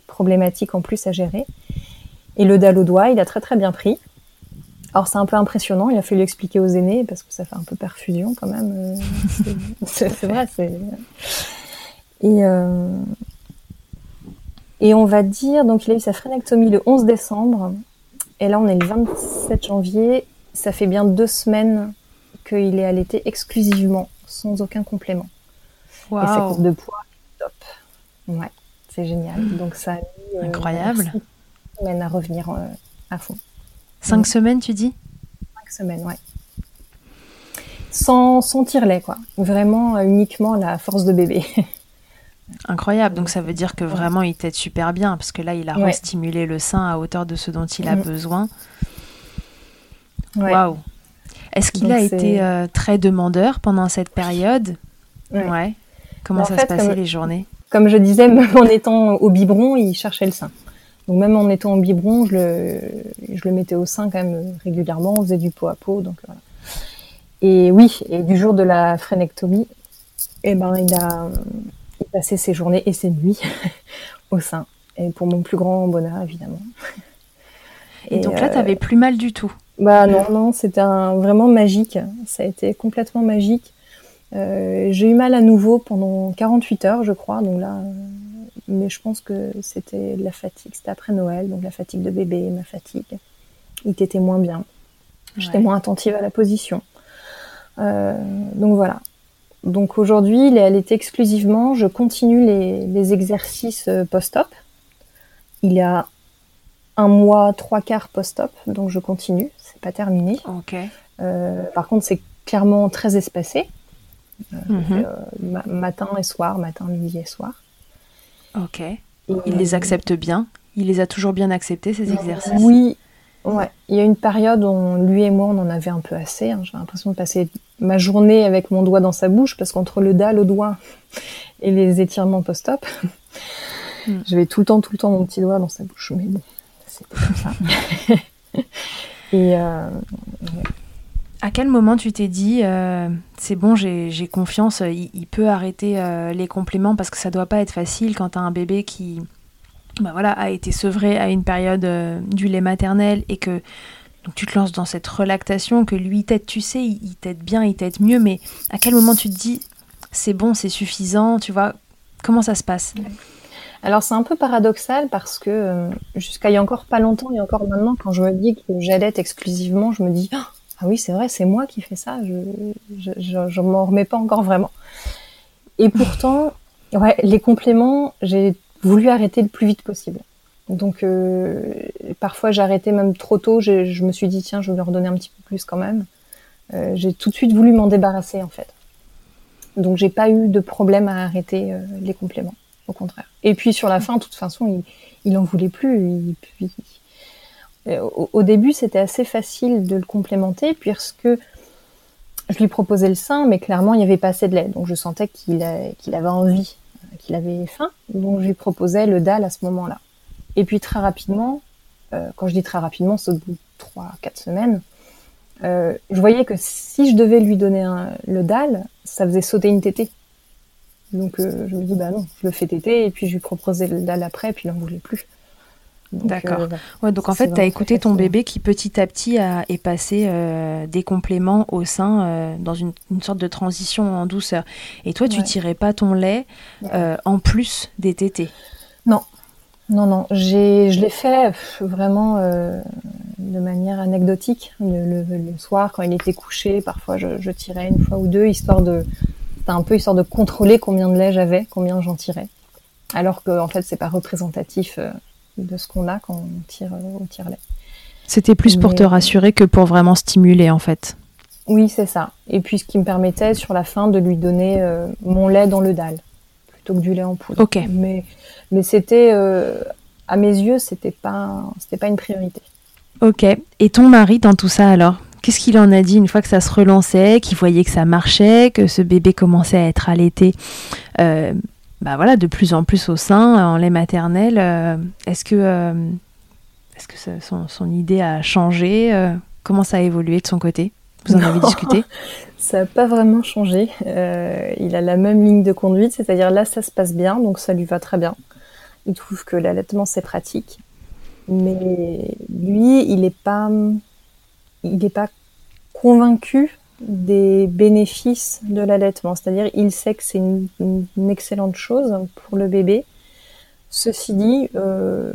problématique en plus à gérer. Et le dalle au doigt, il a très très bien pris. Alors c'est un peu impressionnant, il a fallu expliquer aux aînés parce que ça fait un peu perfusion quand même. c'est vrai, c'est... Et, et on va dire, donc il a eu sa phrénectomie le 11 décembre. Et là, on est le 27 janvier. Ça fait bien deux semaines qu'il est allaité exclusivement, sans aucun complément. Wow. Et sa courbe de poids, top. Ouais, c'est génial. Donc ça a mis euh, incroyable. Semaines à revenir euh, à fond. Cinq semaines, tu dis? Cinq semaines, ouais. Sans, sans tire-lait, quoi. Vraiment, euh, uniquement la force de bébé. Incroyable, donc ça veut dire que vraiment il t'aide super bien, parce que là il a ouais. restimulé le sein à hauteur de ce dont il a mmh. besoin. Waouh! Ouais. Est-ce qu'il a été euh, très demandeur pendant cette période? Ouais. ouais. Comment ça fait, se passait comme, les journées? Comme je disais, même en étant au biberon, il cherchait le sein. Donc même en étant au biberon, je le, je le mettais au sein quand même régulièrement, on faisait du pot à pot, donc voilà. Et oui, et du jour de la phrénectomie, eh ben il a passait ses journées et ses nuits au sein. Et pour mon plus grand bonheur, évidemment. Et, et donc là, euh, tu n'avais plus mal du tout Bah non, non, c'était vraiment magique. Ça a été complètement magique. Euh, j'ai eu mal à nouveau pendant 48 heures, je crois. Donc là, euh, mais je pense que c'était la fatigue. C'était après Noël, donc la fatigue de bébé, ma fatigue. Il était moins bien. J'étais ouais. moins attentive à la position. Euh, donc voilà. Donc aujourd'hui, il est allaité exclusivement. Je continue les, les exercices euh, post-op. Il y a un mois, trois quarts post-op, donc je continue. C'est pas terminé. Okay. Euh, par contre, c'est clairement très espacé. Euh, mm -hmm. ma matin et soir, matin, midi et soir. Ok. Et il les accepte bien? Il les a toujours bien acceptés ces exercices? Oui, Ouais, il y a une période où lui et moi, on en avait un peu assez. Hein. J'ai l'impression de passer ma journée avec mon doigt dans sa bouche parce qu'entre le dalle au doigt et les étirements post-op, mm. j'avais tout le temps, tout le temps mon petit doigt dans sa bouche. Mais bon, c'était comme ça. et euh, à quel moment tu t'es dit euh, c'est bon, j'ai confiance, il, peut arrêter euh, les compléments parce que ça doit pas être facile quand tu as un bébé qui bah voilà, a été sevré à une période euh, du lait maternel et que donc tu te lances dans cette relactation, que lui t'aide, tu sais, il, t'aide bien, il t'aide mieux, mais à quel moment tu te dis c'est bon, c'est suffisant, tu vois? Comment ça se passe? Alors c'est un peu paradoxal parce que euh, jusqu'à il y a encore pas longtemps et encore maintenant, quand je me dis que j'allais exclusivement, je me dis ah, ah oui c'est vrai, c'est moi qui fais ça, je je, je, m'en remets pas encore vraiment. Et pourtant, ouais, les compléments, j'ai voulu arrêter le plus vite possible. Donc euh, parfois j'arrêtais même trop tôt. Je, me suis dit tiens, je vais leur donner un petit peu plus quand même. Euh, j'ai tout de suite voulu m'en débarrasser en fait. Donc j'ai pas eu de problème à arrêter euh, les compléments, au contraire. Et puis sur la fin, de toute façon, il, il en voulait plus. au, début, c'était assez facile de le complémenter puisque je lui proposais le sein, mais clairement il n'y avait pas assez de lait. Donc je sentais qu'il qu'il avait envie qu'il avait faim, donc je lui proposais le dalle à ce moment-là. Et puis très rapidement, euh, quand je dis très rapidement, c'est au bout de 3-4 semaines, euh, je voyais que si je devais lui donner le dalle, ça faisait sauter une tétée. Donc euh, je me dis bah non, je le fais téter et puis je lui proposais le dalle après, et puis il n'en voulait plus. D'accord. Euh, ouais, donc en fait, tu as écouté ton bébé qui petit à petit a, est passé euh, des compléments au sein euh, dans une, sorte de transition en douceur. Et toi, tu tirais pas ton lait en plus des tétés Non. Non, non. Je l'ai fait vraiment de manière anecdotique. Le, soir, quand il était couché, parfois je, je tirais une fois ou deux, histoire de. C'était un peu histoire de contrôler combien de lait j'avais, combien j'en tirais. Alors que, en fait, c'est pas représentatif de ce qu'on a quand on tire euh, au tire-lait. C'était plus pour te rassurer que pour vraiment stimuler en fait. Oui, c'est ça. Et puis ce qui me permettait sur la fin de lui donner euh, mon lait dans le dalle plutôt que du lait en poudre. Ok. Mais mais c'était euh, à mes yeux c'était pas c'était pas une priorité. Ok. Et ton mari dans tout ça alors? Qu'est-ce qu'il en a dit une fois que ça se relançait, qu'il voyait que ça marchait, que ce bébé commençait à être allaité bah voilà, de plus en plus au sein, en lait maternel. Euh, est-ce que, euh, est-ce que son, son, idée a changé euh, Comment ça a évolué de son côté? Vous en avez discuté Ça n'a pas vraiment changé. il a la même ligne de conduite, c'est-à-dire là, ça se passe bien, donc ça lui va très bien. Il trouve que l'allaitement, c'est pratique. Mais lui, il n'est pas, il n'est pas convaincu des bénéfices de l'allaitement. C'est-à-dire, il sait que c'est une, excellente chose pour le bébé. Ceci dit, euh,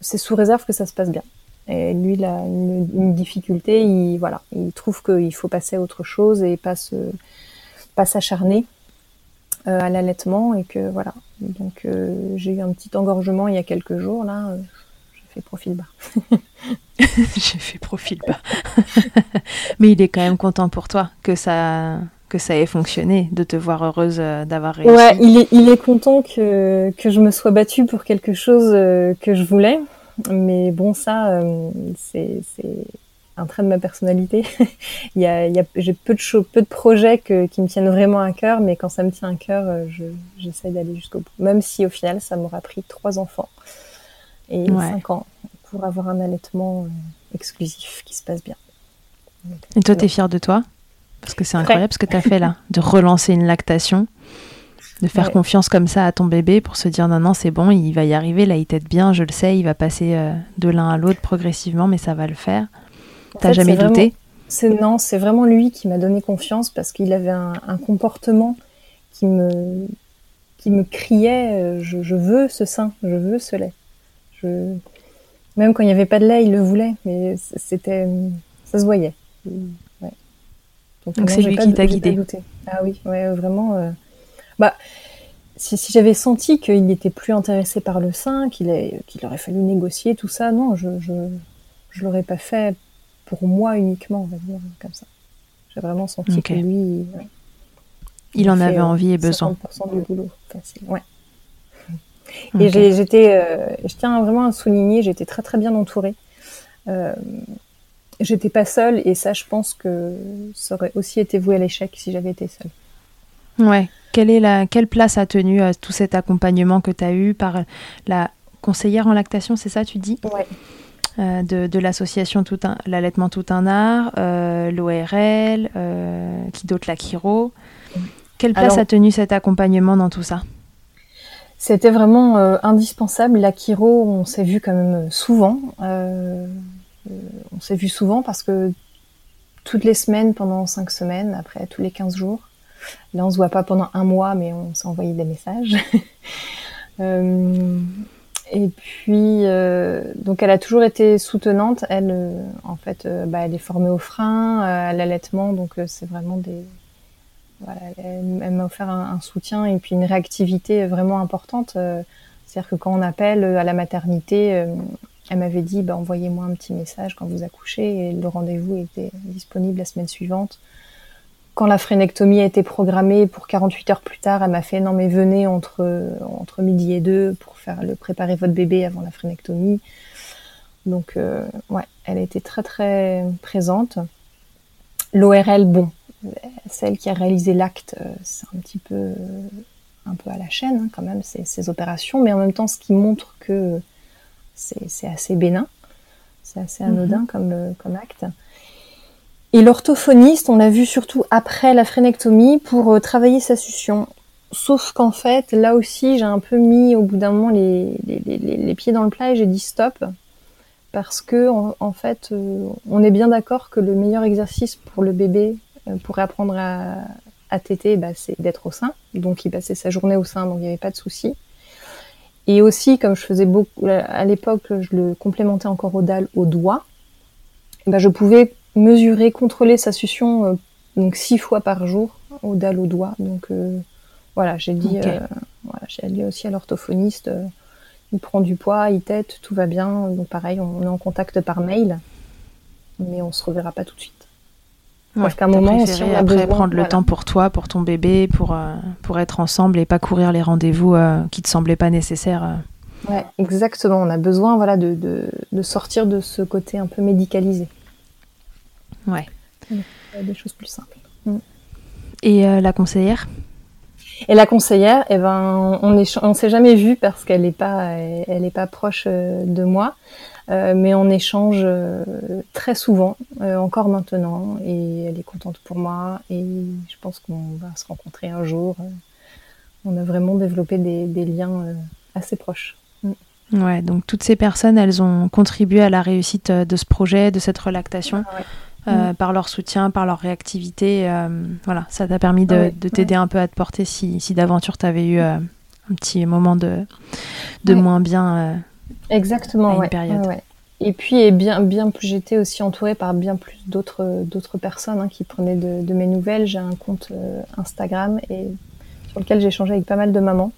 c'est sous réserve que ça se passe bien. Et lui, il a une, difficulté. Il, voilà, il trouve qu'il faut passer à autre chose et pas se, pas s'acharner euh, à l'allaitement et que voilà. Donc, euh, j'ai eu un petit engorgement il y a quelques jours là profil bas. J'ai fait profil bas. Mais il est quand même content pour toi que ça que ça ait fonctionné, de te voir heureuse euh, d'avoir réussi. Ouais, il est, il est content que, que je me sois battue pour quelque chose euh, que je voulais. Mais bon, ça, euh, c'est un trait de ma personnalité. il y a, j'ai peu de, peu de projets que, qui me tiennent vraiment à cœur, mais quand ça me tient à cœur, j'essaie d'aller jusqu'au bout. Même si au final, ça m'aura pris trois enfants et 5 ans pour avoir un allaitement euh, exclusif qui se passe bien. et toi, tu es fière de toi? Parce que c'est incroyable ce que tu as fait là, de relancer une lactation, de faire confiance comme ça à ton bébé pour se dire non, non, c'est bon, il va y arriver, là, il t'aide bien, je le sais, il va passer euh, de l'un à l'autre progressivement, mais ça va le faire. T'as jamais douté? Non, c'est vraiment lui qui m'a donné confiance parce qu'il avait un, comportement qui me, qui me criait euh, je, je veux ce sein, je veux ce lait. Je... Même quand il n'y avait pas de lait, il le voulait, mais c'était, ça se voyait. Donc c'est lui qui t'a guidé. Ah oui, ouais, vraiment. Euh, bah, si, si j'avais senti qu'il n'était plus intéressé par le sein, qu'il aurait fallu négocier tout ça, non, je je, je l'aurais pas fait pour moi uniquement, on va dire comme ça. J'ai vraiment senti que lui, il, en avait envie et besoin. 50% du boulot, facile. Ouais. Et j'étais, euh, je tiens vraiment à souligner, j'étais très très bien entourée. j'étais pas seule et ça, je pense que ça aurait aussi été voué à l'échec si j'avais été seule. Ouais. Quelle, est la, quelle place a tenu tout cet accompagnement que tu as eu par la conseillère en lactation, c'est ça, tu dis? Ouais. Euh, de, l'association tout l'allaitement tout un art, euh, l'ORL, euh, qui d'autre la Chiro? Quelle place a tenu cet accompagnement dans tout ça? C'était vraiment indispensable. La Chiro, on s'est vu quand même souvent. on s'est vu souvent parce que toutes les semaines, pendant cinq semaines, après tous les 15 jours. Là, on se voit pas pendant un mois, mais on s'est envoyé des messages. Et puis, euh, donc elle a toujours été soutenante. Elle, euh, en fait, euh, bah, elle est formée au frein, à l'allaitement, donc c'est vraiment des. Elle, m'a offert un, soutien et puis une réactivité vraiment importante. C'est-à-dire que quand on appelle à la maternité, elle m'avait dit bah, envoyez-moi un petit message quand vous accouchez et le rendez-vous était disponible la semaine suivante quand la frénectomie a été programmée pour 48 heures plus tard, elle m'a fait non mais venez entre entre midi et deux pour faire le préparer votre bébé avant la frénectomie. Donc euh, ouais, elle a été très très présente. L'ORL, bon, celle qui a réalisé l'acte, euh, c'est un petit peu un peu à la chaîne hein, quand même ces, ces, opérations, mais en même temps ce qui montre que c'est assez bénin, c'est assez anodin mhm. comme comme acte. Et l'orthophoniste, on l'a vu surtout après la frénectomie pour euh, travailler sa succion. Sauf qu'en fait, là aussi, j'ai un peu mis au bout d'un moment les, les, pieds dans le plat et j'ai dit stop. Parce que, en, fait, euh, on est bien d'accord que le meilleur exercice pour le bébé, euh, pour apprendre à, à téter, bah, c'est d'être au sein. Donc, il passait sa journée au sein, donc il n'y avait pas de souci. Et aussi, comme je faisais beaucoup, à l'époque, je le complémentais encore au dalle au doigt, bah, je pouvais mesurer, contrôler sa succion euh, donc six fois par jour au dalle au doigt. Donc euh, voilà, j'ai dit, euh, voilà, j'ai dit aussi à l'orthophoniste, il prend du poids, il tête, tout va bien. Donc pareil, on est en contact par mail, mais on se reverra pas tout de suite. Parce qu'à un moment, si on a après prendre le temps pour toi, pour ton bébé, pour pour être ensemble et pas courir les rendez-vous qui te semblaient pas nécessaires. Ouais, exactement. On a besoin, voilà, de, de, de sortir de ce côté un peu médicalisé. Ouais. des choses plus simples. Mm. Et euh, la conseillère? Et la conseillère, eh ben, on ne on s'est jamais vu parce qu'elle n'est pas, elle est pas proche euh, de moi, euh, mais on échange très souvent, encore maintenant, et elle est contente pour moi, et je pense qu'on va se rencontrer un jour. On a vraiment développé des, des liens assez proches. Mm. Ouais, donc toutes ces personnes, elles ont contribué à la réussite de ce projet, de cette relactation. Ah euh, mm. par leur soutien, par leur réactivité. Euh, voilà, ça t'a permis de, t'aider un peu à te porter si, si d'aventure tu avais eu euh, un petit moment de, de moins bien. Exactement, à une période. Et puis, et bien, bien plus, j'étais aussi entourée par bien plus d'autres, d'autres personnes hein, qui prenaient de, mes nouvelles. J'ai un compte Instagram et sur lequel échangé avec pas mal de mamans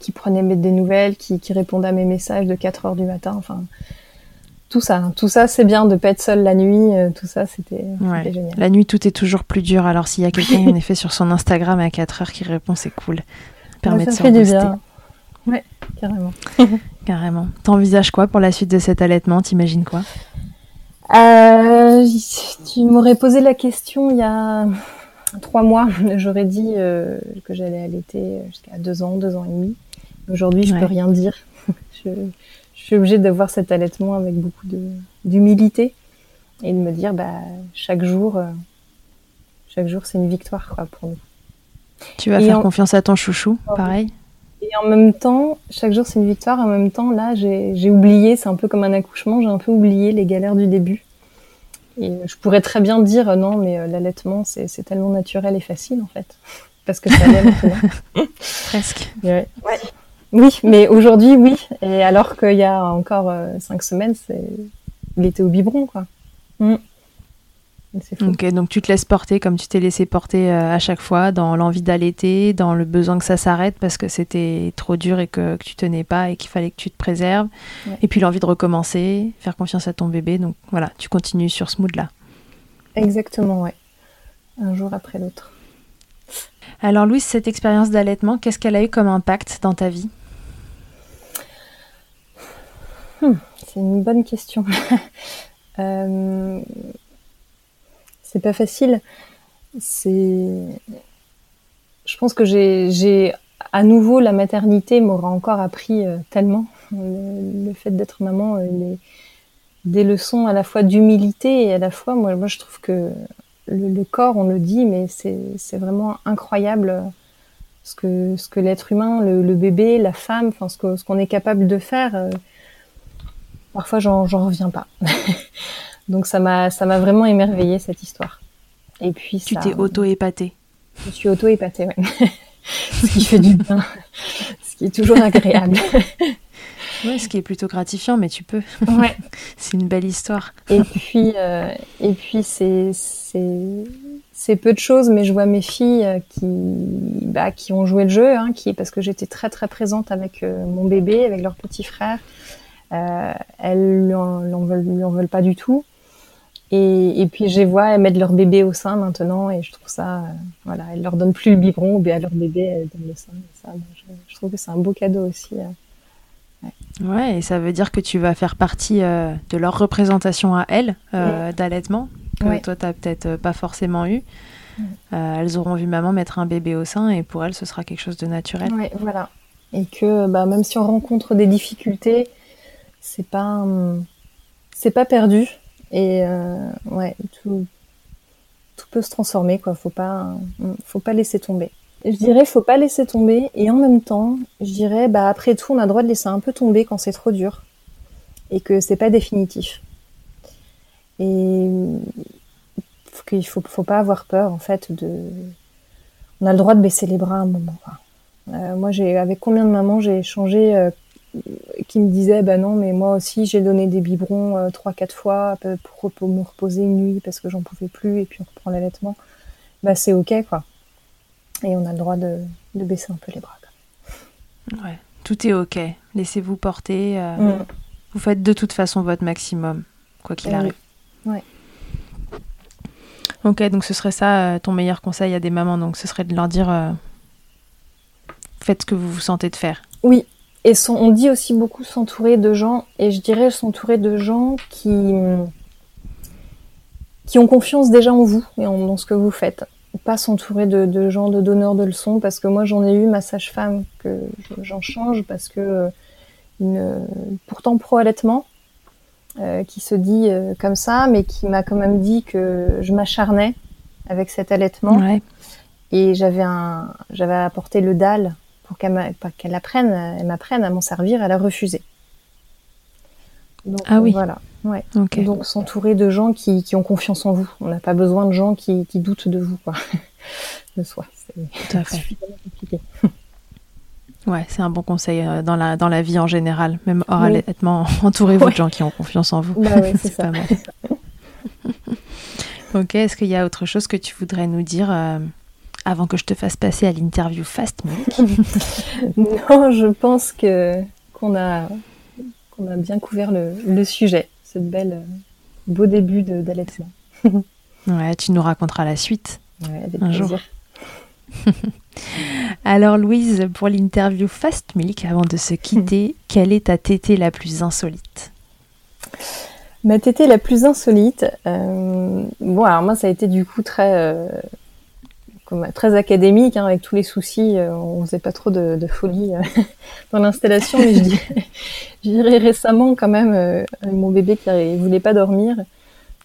qui prenaient des nouvelles, qui, qui répondaient à mes messages de 4 heures du matin. Enfin, tout ça, tout ça, c'est bien de pas être seul la nuit. Euh, tout ça, c'était génial. La nuit, tout est toujours plus dur. Alors, s'il y a quelqu'un en effet sur son Instagram à 4 heures qui répond, c'est cool. Permet ça de se fait du bien. Ouais, carrément. carrément. T'envisages quoi pour la suite de cet allaitement? T'imagines quoi? Euh, Tu m'aurais posé la question il y a trois mois. J'aurais dit euh, que j'allais allaiter jusqu'à deux ans, deux ans et demi. Aujourd'hui, je peux rien dire. je, je suis obligée d'avoir cet allaitement avec beaucoup d'humilité et de me dire bah chaque jour euh, chaque jour c'est une victoire quoi pour nous. Tu vas faire confiance à ton chouchou, pareil? Et en même temps, chaque jour c'est une victoire. En même temps, là, j'ai oublié, c'est un peu comme un accouchement, j'ai un peu oublié les galères du début. Et je pourrais très bien dire non, mais euh, l'allaitement c'est tellement naturel et facile en fait, parce que ça allait Presque. Ouais. ouais. Oui, mais aujourd'hui, oui. Et alors qu'il y a encore euh, cinq semaines, c'est... il était au biberon, quoi. Mm. Ok, donc tu te laisses porter comme tu t'es laissé porter euh, à chaque fois, dans l'envie d'allaiter, dans le besoin que ça s'arrête parce que c'était trop dur et que, que tu tenais pas et qu'il fallait que tu te préserves. Et puis l'envie de recommencer, faire confiance à ton bébé. Donc voilà, tu continues sur ce mood-là. Exactement, ouais. Un jour après l'autre. Alors Louise, cette expérience d'allaitement, qu'est-ce qu'elle a eu comme impact dans ta vie? Hmm, c'est une bonne question. euh, c'est pas facile. C'est, je pense que j'ai, à nouveau la maternité m'aura encore appris euh, tellement le, fait d'être maman, euh, des leçons à la fois d'humilité et à la fois, moi, je trouve que le, corps, on le dit, mais c'est vraiment incroyable ce que, ce que l'être humain, le, bébé, la femme, enfin ce qu'on est capable de faire. Euh, parfois, j'en reviens pas. Donc ça m'a ça m'a vraiment émerveillé cette histoire. Et puis tu t'es auto épatée. Je suis auto épatée, ouais. ce qui fait du bien, ce qui est toujours agréable. Ouais, ce qui est plutôt gratifiant, mais tu peux. Ouais. c'est une belle histoire. Et puis, euh, et puis c'est c'est peu de choses, mais je vois mes filles euh, qui bah, qui ont joué le jeu, hein, qui parce que j'étais très très présente avec euh, mon bébé, avec leur petit frère. Euh, elles lui en, veulent, lui en veulent pas du tout. Et, et puis je les vois mettre leur bébé au sein maintenant, et je trouve ça, euh, voilà, elles leur donnent plus le biberon, bien à leur bébé elles donnent le sein. Ça, je, je, trouve que c'est un beau cadeau aussi. Ouais, et ça veut dire que tu vas faire partie euh, de leur représentation à elles euh, d'allaitement, que toi, tu n'as peut-être euh, pas forcément eu. elles auront vu maman mettre un bébé au sein et pour elles, ce sera quelque chose de naturel. Oui, voilà. Et que bah, même si on rencontre des difficultés, c'est pas, c'est pas perdu. Et ouais, tout, tout peut se transformer, quoi. Faut pas, faut pas laisser tomber. Je dirais, faut pas laisser tomber. Et en même temps, je dirais, bah, après tout, on a le droit de laisser un peu tomber quand c'est trop dur. Et que c'est pas définitif. Et qu'il faut, faut pas avoir peur, en fait, de, on a le droit de baisser les bras à un moment. Euh, moi, j'ai, avec combien de mamans j'ai échangé, euh, qui me disaient, bah non, mais moi aussi, j'ai donné des biberons euh, trois, quatre fois pour, pour, me reposer une nuit parce que j'en pouvais plus et puis on reprend l'allaitement. Bah, c'est ok, quoi et on a le droit de, baisser un peu les bras. Ouais, tout est ok. Laissez-vous porter. Euh, mm. Vous faites de toute façon votre maximum, quoi qu'il arrive. Ouais. Ok, donc ce serait ça euh, ton meilleur conseil à des mamans. Donc ce serait de leur dire euh, faites ce que vous vous sentez de faire. Oui, et on dit aussi beaucoup s'entourer de gens, et je dirais s'entourer de gens qui, qui ont confiance déjà en vous et en, dans ce que vous faites pas s'entourer de, gens, de donneurs de leçons, parce que moi j'en ai eu ma sage-femme que j'en change parce que euh, une, pourtant pro-allaitement, euh, qui se dit euh, comme ça, mais qui m'a quand même dit que je m'acharnais avec cet allaitement. Et j'avais un, j'avais apporté le dalle pour qu'elle, qu'elle apprenne, elle m'apprenne à m'en servir, elle a refusé. Donc, ah oui. Voilà. Ouais. Donc s'entourer de gens qui, qui, ont confiance en vous. On n'a pas besoin de gens qui, qui doutent de vous, quoi. de soi. C'est compliqué. Ouais, c'est un bon conseil euh, dans la, dans la vie en général, même hors allaitement, entourez-vous de gens qui ont confiance en vous. Bah ouais, c'est ça. Pas mal. ok, est-ce qu'il y a autre chose que tu voudrais nous dire euh, avant que je te fasse passer à l'interview Fast Milk Non, je pense que qu'on a, qu'on a bien couvert le, le sujet ce bel, euh, beau début d'allaitement. ouais, tu nous raconteras la suite ouais, avec un plaisir. jour. Alors Louise, pour l'interview Fast Milk, avant de se quitter, quelle est ta tétée la plus insolite? Ma tétée la plus insolite, euh, bon alors moi ça a été du coup très euh, très académique, hein, avec tous les soucis. Euh, on faisait pas trop de, de folie euh, dans l'installation, mais je dirais, récemment quand même, euh, mon bébé qui ne voulait pas dormir,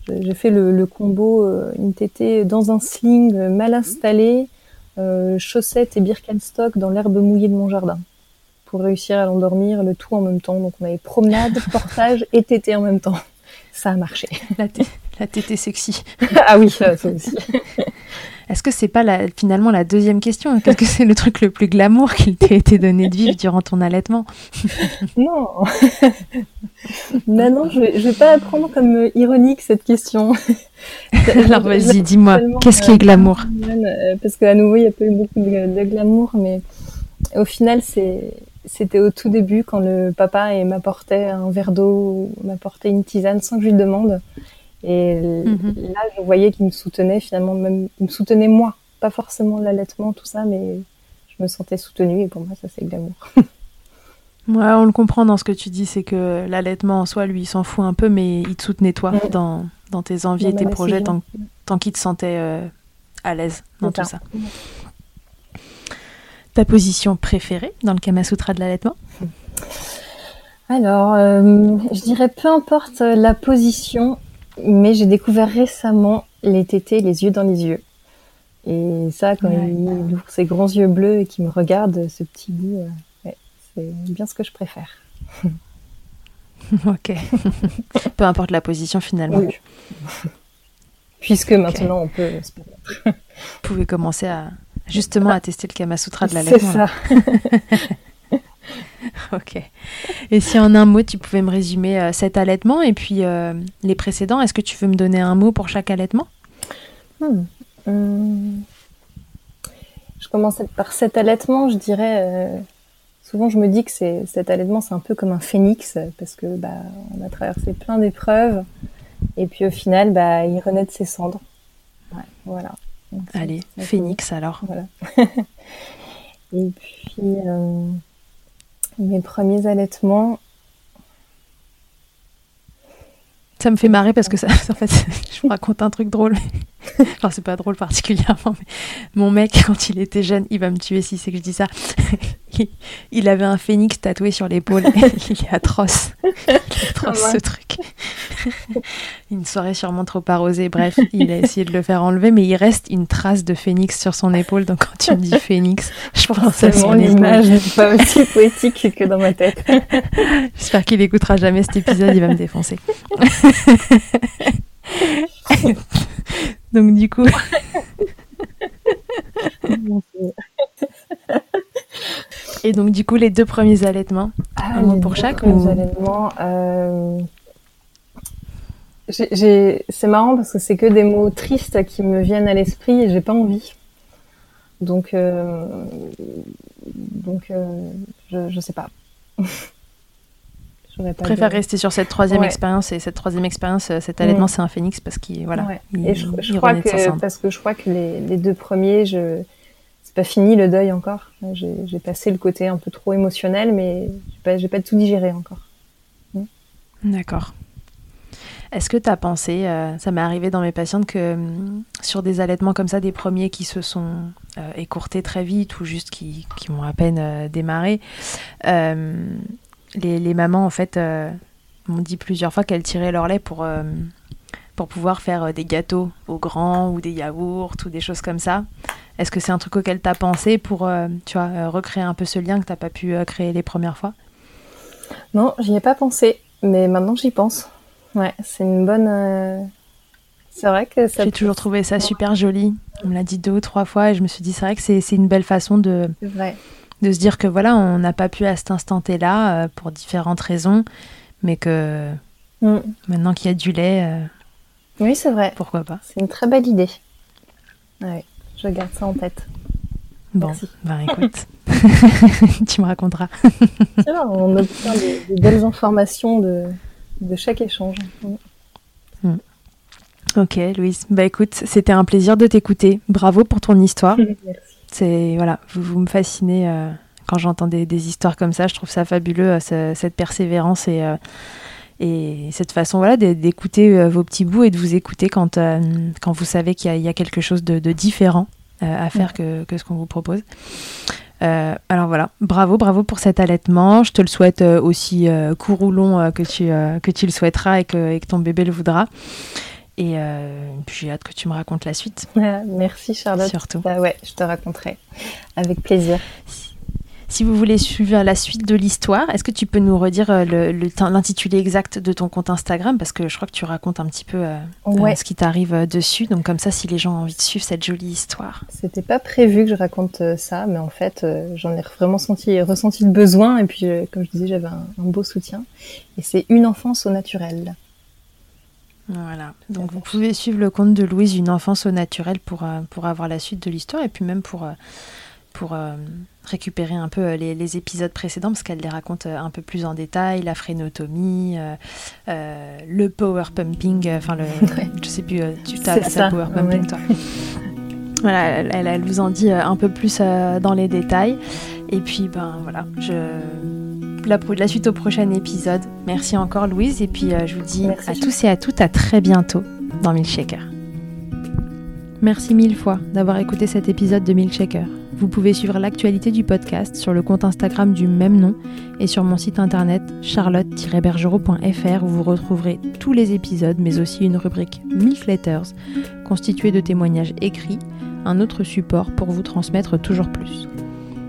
j'ai fait le, le combo une tétée dans un sling mal installé, chaussettes et Birkenstock dans l'herbe mouillée de mon jardin pour réussir à l'endormir, le tout en même temps. Donc on avait promenade, portage et tétée en même temps. Ça a marché. La tétée sexy. ah oui, ça aussi. Est-ce que c'est pas la, finalement la deuxième question? Qu'est-ce que c'est le truc le plus glamour qu'il t'ait été donné de vivre durant ton allaitement? Non. non, non, je vais, vais pas la prendre comme euh, ironique cette question. Alors vas-y, dis-moi, qu'est-ce qui est glamour? euh, Parce qu'à nouveau, il y a pas eu beaucoup de, glamour, mais au final, c'est c'était au tout début quand le papa m'apportait un verre d'eau, m'apportait une tisane sans que je lui demande. Et mhm. là, je voyais qu'il me soutenait finalement, même il me soutenait moi, pas forcément l'allaitement, tout ça, mais je me sentais soutenue et pour moi, ça c'est glamour. Ouais, on le comprend dans ce que tu dis, c'est que l'allaitement en soi, lui, il s'en fout un peu, mais il te soutenait toi dans, dans tes envies et tes projets tant, tant qu'il te sentait euh, à l'aise dans tout ça. Ta position préférée dans le Kama Sutra de l'allaitement? Alors, euh, je dirais peu importe la position, mais j'ai découvert récemment les tétés les yeux dans les yeux. Et ça, quand Ouais. il ouvre ses grands yeux bleus et qu'il me regarde, ce petit bout, euh, ouais, c'est bien ce que je préfère. Ok. Peu importe la position finalement. Oui. Puisque maintenant on peut se permettre. Vous pouvez commencer à justement à tester le Kama Sutra de C'est l'allaitement. là. ça. Ok. Et si en un mot, tu pouvais me résumer euh, cet allaitement et puis euh, les précédents, est-ce que tu veux me donner un mot pour chaque allaitement? Hmm. Hum. Je commence par cet allaitement, je dirais. euh, souvent, je me dis que c'est cet allaitement, c'est un peu comme un phénix parce que bah, on a traversé plein d'épreuves et puis au final, bah, il renaît de ses cendres. Ouais, voilà. Donc, Allez, Phoenix alors. Voilà. et puis euh, mes premiers allaitements. Ça me fait marrer parce que ça, en fait, je vous raconte un truc drôle. Enfin, c'est pas drôle particulièrement, mais mon mec, quand il était jeune, il va me tuer si c'est que je dis ça. Il, il avait un phénix tatoué sur l'épaule. il est atroce. Il est atroce Ah ouais. ce truc. Une soirée sûrement trop arrosée. Bref, il a essayé de le faire enlever, mais il reste une trace de phénix sur son épaule. Donc quand tu me dis phénix, je pense à son n'est pas aussi poétique que dans ma tête. J'espère qu'il écoutera jamais cet épisode, il va me défoncer. Donc du coup, et donc du coup les deux premiers allaitements, Ah, Un mot les pour chaque ou- allaitements, euh, C'est marrant parce que c'est que des mots tristes qui me viennent à l'esprit et j'ai pas envie. Donc, euh, donc euh, je, je sais pas. Je préfère de- rester sur cette troisième Ouais. expérience et cette troisième expérience, euh, cet allaitement Mm. c'est un phénix parce qu'il voilà, Ouais. il, Et je, je il crois que parce que je crois que les, les deux premiers, je c'est pas fini le deuil encore. J'ai passé le côté un peu trop émotionnel, mais j'ai pas, j'ai pas tout digéré encore. D'accord. Est-ce que tu as pensé, euh, ça m'est arrivé dans mes patientes, que hum, sur des allaitements comme ça, des premiers qui se sont euh, écourtés très vite ou juste qui, qui ont à peine euh, démarré, euh, les, les mamans, en fait, euh, m'ont dit plusieurs fois qu'elles tiraient leur lait pour, euh, pour pouvoir faire euh, des gâteaux aux grands ou des yaourts ou des choses comme ça. Est-ce que c'est un truc auquel tu as pensé pour, tu vois, recréer un peu ce lien que tu pas pu créer les premières fois? Non, j'y ai pas pensé, mais maintenant j'y pense. Ouais, c'est une bonne. euh, C'est vrai que ça. J'ai toujours trouvé ça super joli. On me l'a dit deux ou trois fois et je me suis dit, c'est vrai que c'est c'est une belle façon de, C'est vrai. De se dire que voilà, on n'a pas pu à cet instant T-là euh, pour différentes raisons, mais que Mm. maintenant qu'il y a du lait, euh, Oui, c'est vrai. pourquoi pas. C'est une très belle idée. Ouais, je garde ça en tête. Bon, Merci. ben écoute, tu me raconteras. On obtient des, des belles informations de, de chaque échange. Mm. Ok, Louise. Bah écoute, c'était un plaisir de t'écouter. Bravo pour ton histoire. Merci. C'est voilà, vous, vous me fascinez euh, quand j'entends des, des histoires comme ça. Je trouve ça fabuleux, euh, ce- cette persévérance et, euh, et cette façon voilà d'é- d'écouter vos petits bouts et de vous écouter quand, quand vous savez qu'il y, a- il y a quelque chose de, de différent à faire que, que ce qu'on vous propose. Euh, alors voilà, bravo, bravo pour cet allaitement. Je te le souhaite euh, aussi euh, court ou long que, tu, que tu le souhaiteras et que, et que ton bébé le voudra. Et euh, puis j'ai hâte que tu me racontes la suite, Ah, Merci Charlotte. surtout. Bah ouais, je te raconterai. Avec plaisir. Si vous voulez suivre la suite de l'histoire, est-ce que tu peux nous redire euh, l'intitulé exact de ton compte Instagram? Parce que je crois que tu racontes un petit peu euh, Ouais. euh, ce qui t'arrive dessus. Donc comme ça, si les gens ont envie de suivre cette jolie histoire. C'était pas prévu que je raconte ça, mais en fait, euh, j'en ai vraiment senti, ressenti le besoin. Et puis, comme je disais, j'avais un, un beau soutien. Et c'est une enfance au naturel. Voilà. Donc vous pouvez suivre le compte de Louise, une enfance au naturel, pour, euh, pour avoir la suite de l'histoire et puis même pour, euh, pour euh, récupérer un peu les, les épisodes précédents parce qu'elle les raconte un peu plus en détail, la phrénotomie, euh, euh, le power pumping, enfin le, je sais plus, tu t'as ça ça, power pumping ouais. toi. Voilà, elle, elle- vous en dit un peu plus dans les détails. Et puis, ben voilà, je, la, la, suite au prochain épisode. Merci encore Louise et puis je vous dis à tous et à toutes à très bientôt dans Milkshaker. Merci mille fois d'avoir écouté cet épisode de Milkshaker. Vous pouvez suivre l'actualité du podcast sur le compte Instagram du même nom et sur mon site internet charlotte-bergerot.fr où vous retrouverez tous les épisodes mais aussi une rubrique Milk Letters constituée de témoignages écrits, un autre support pour vous transmettre toujours plus.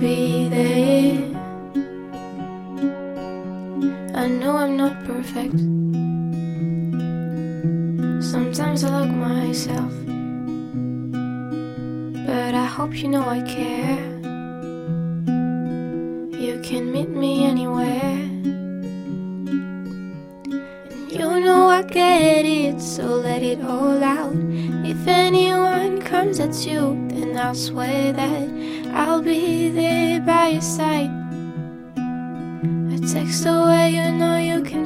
Be there. I know I'm not perfect. Sometimes I look myself, but I hope you know I care. You can meet me anywhere. You know I get it, so let it all out. If anyone comes at you, then I'll swear that I'll be there by your side. A text away, you know you can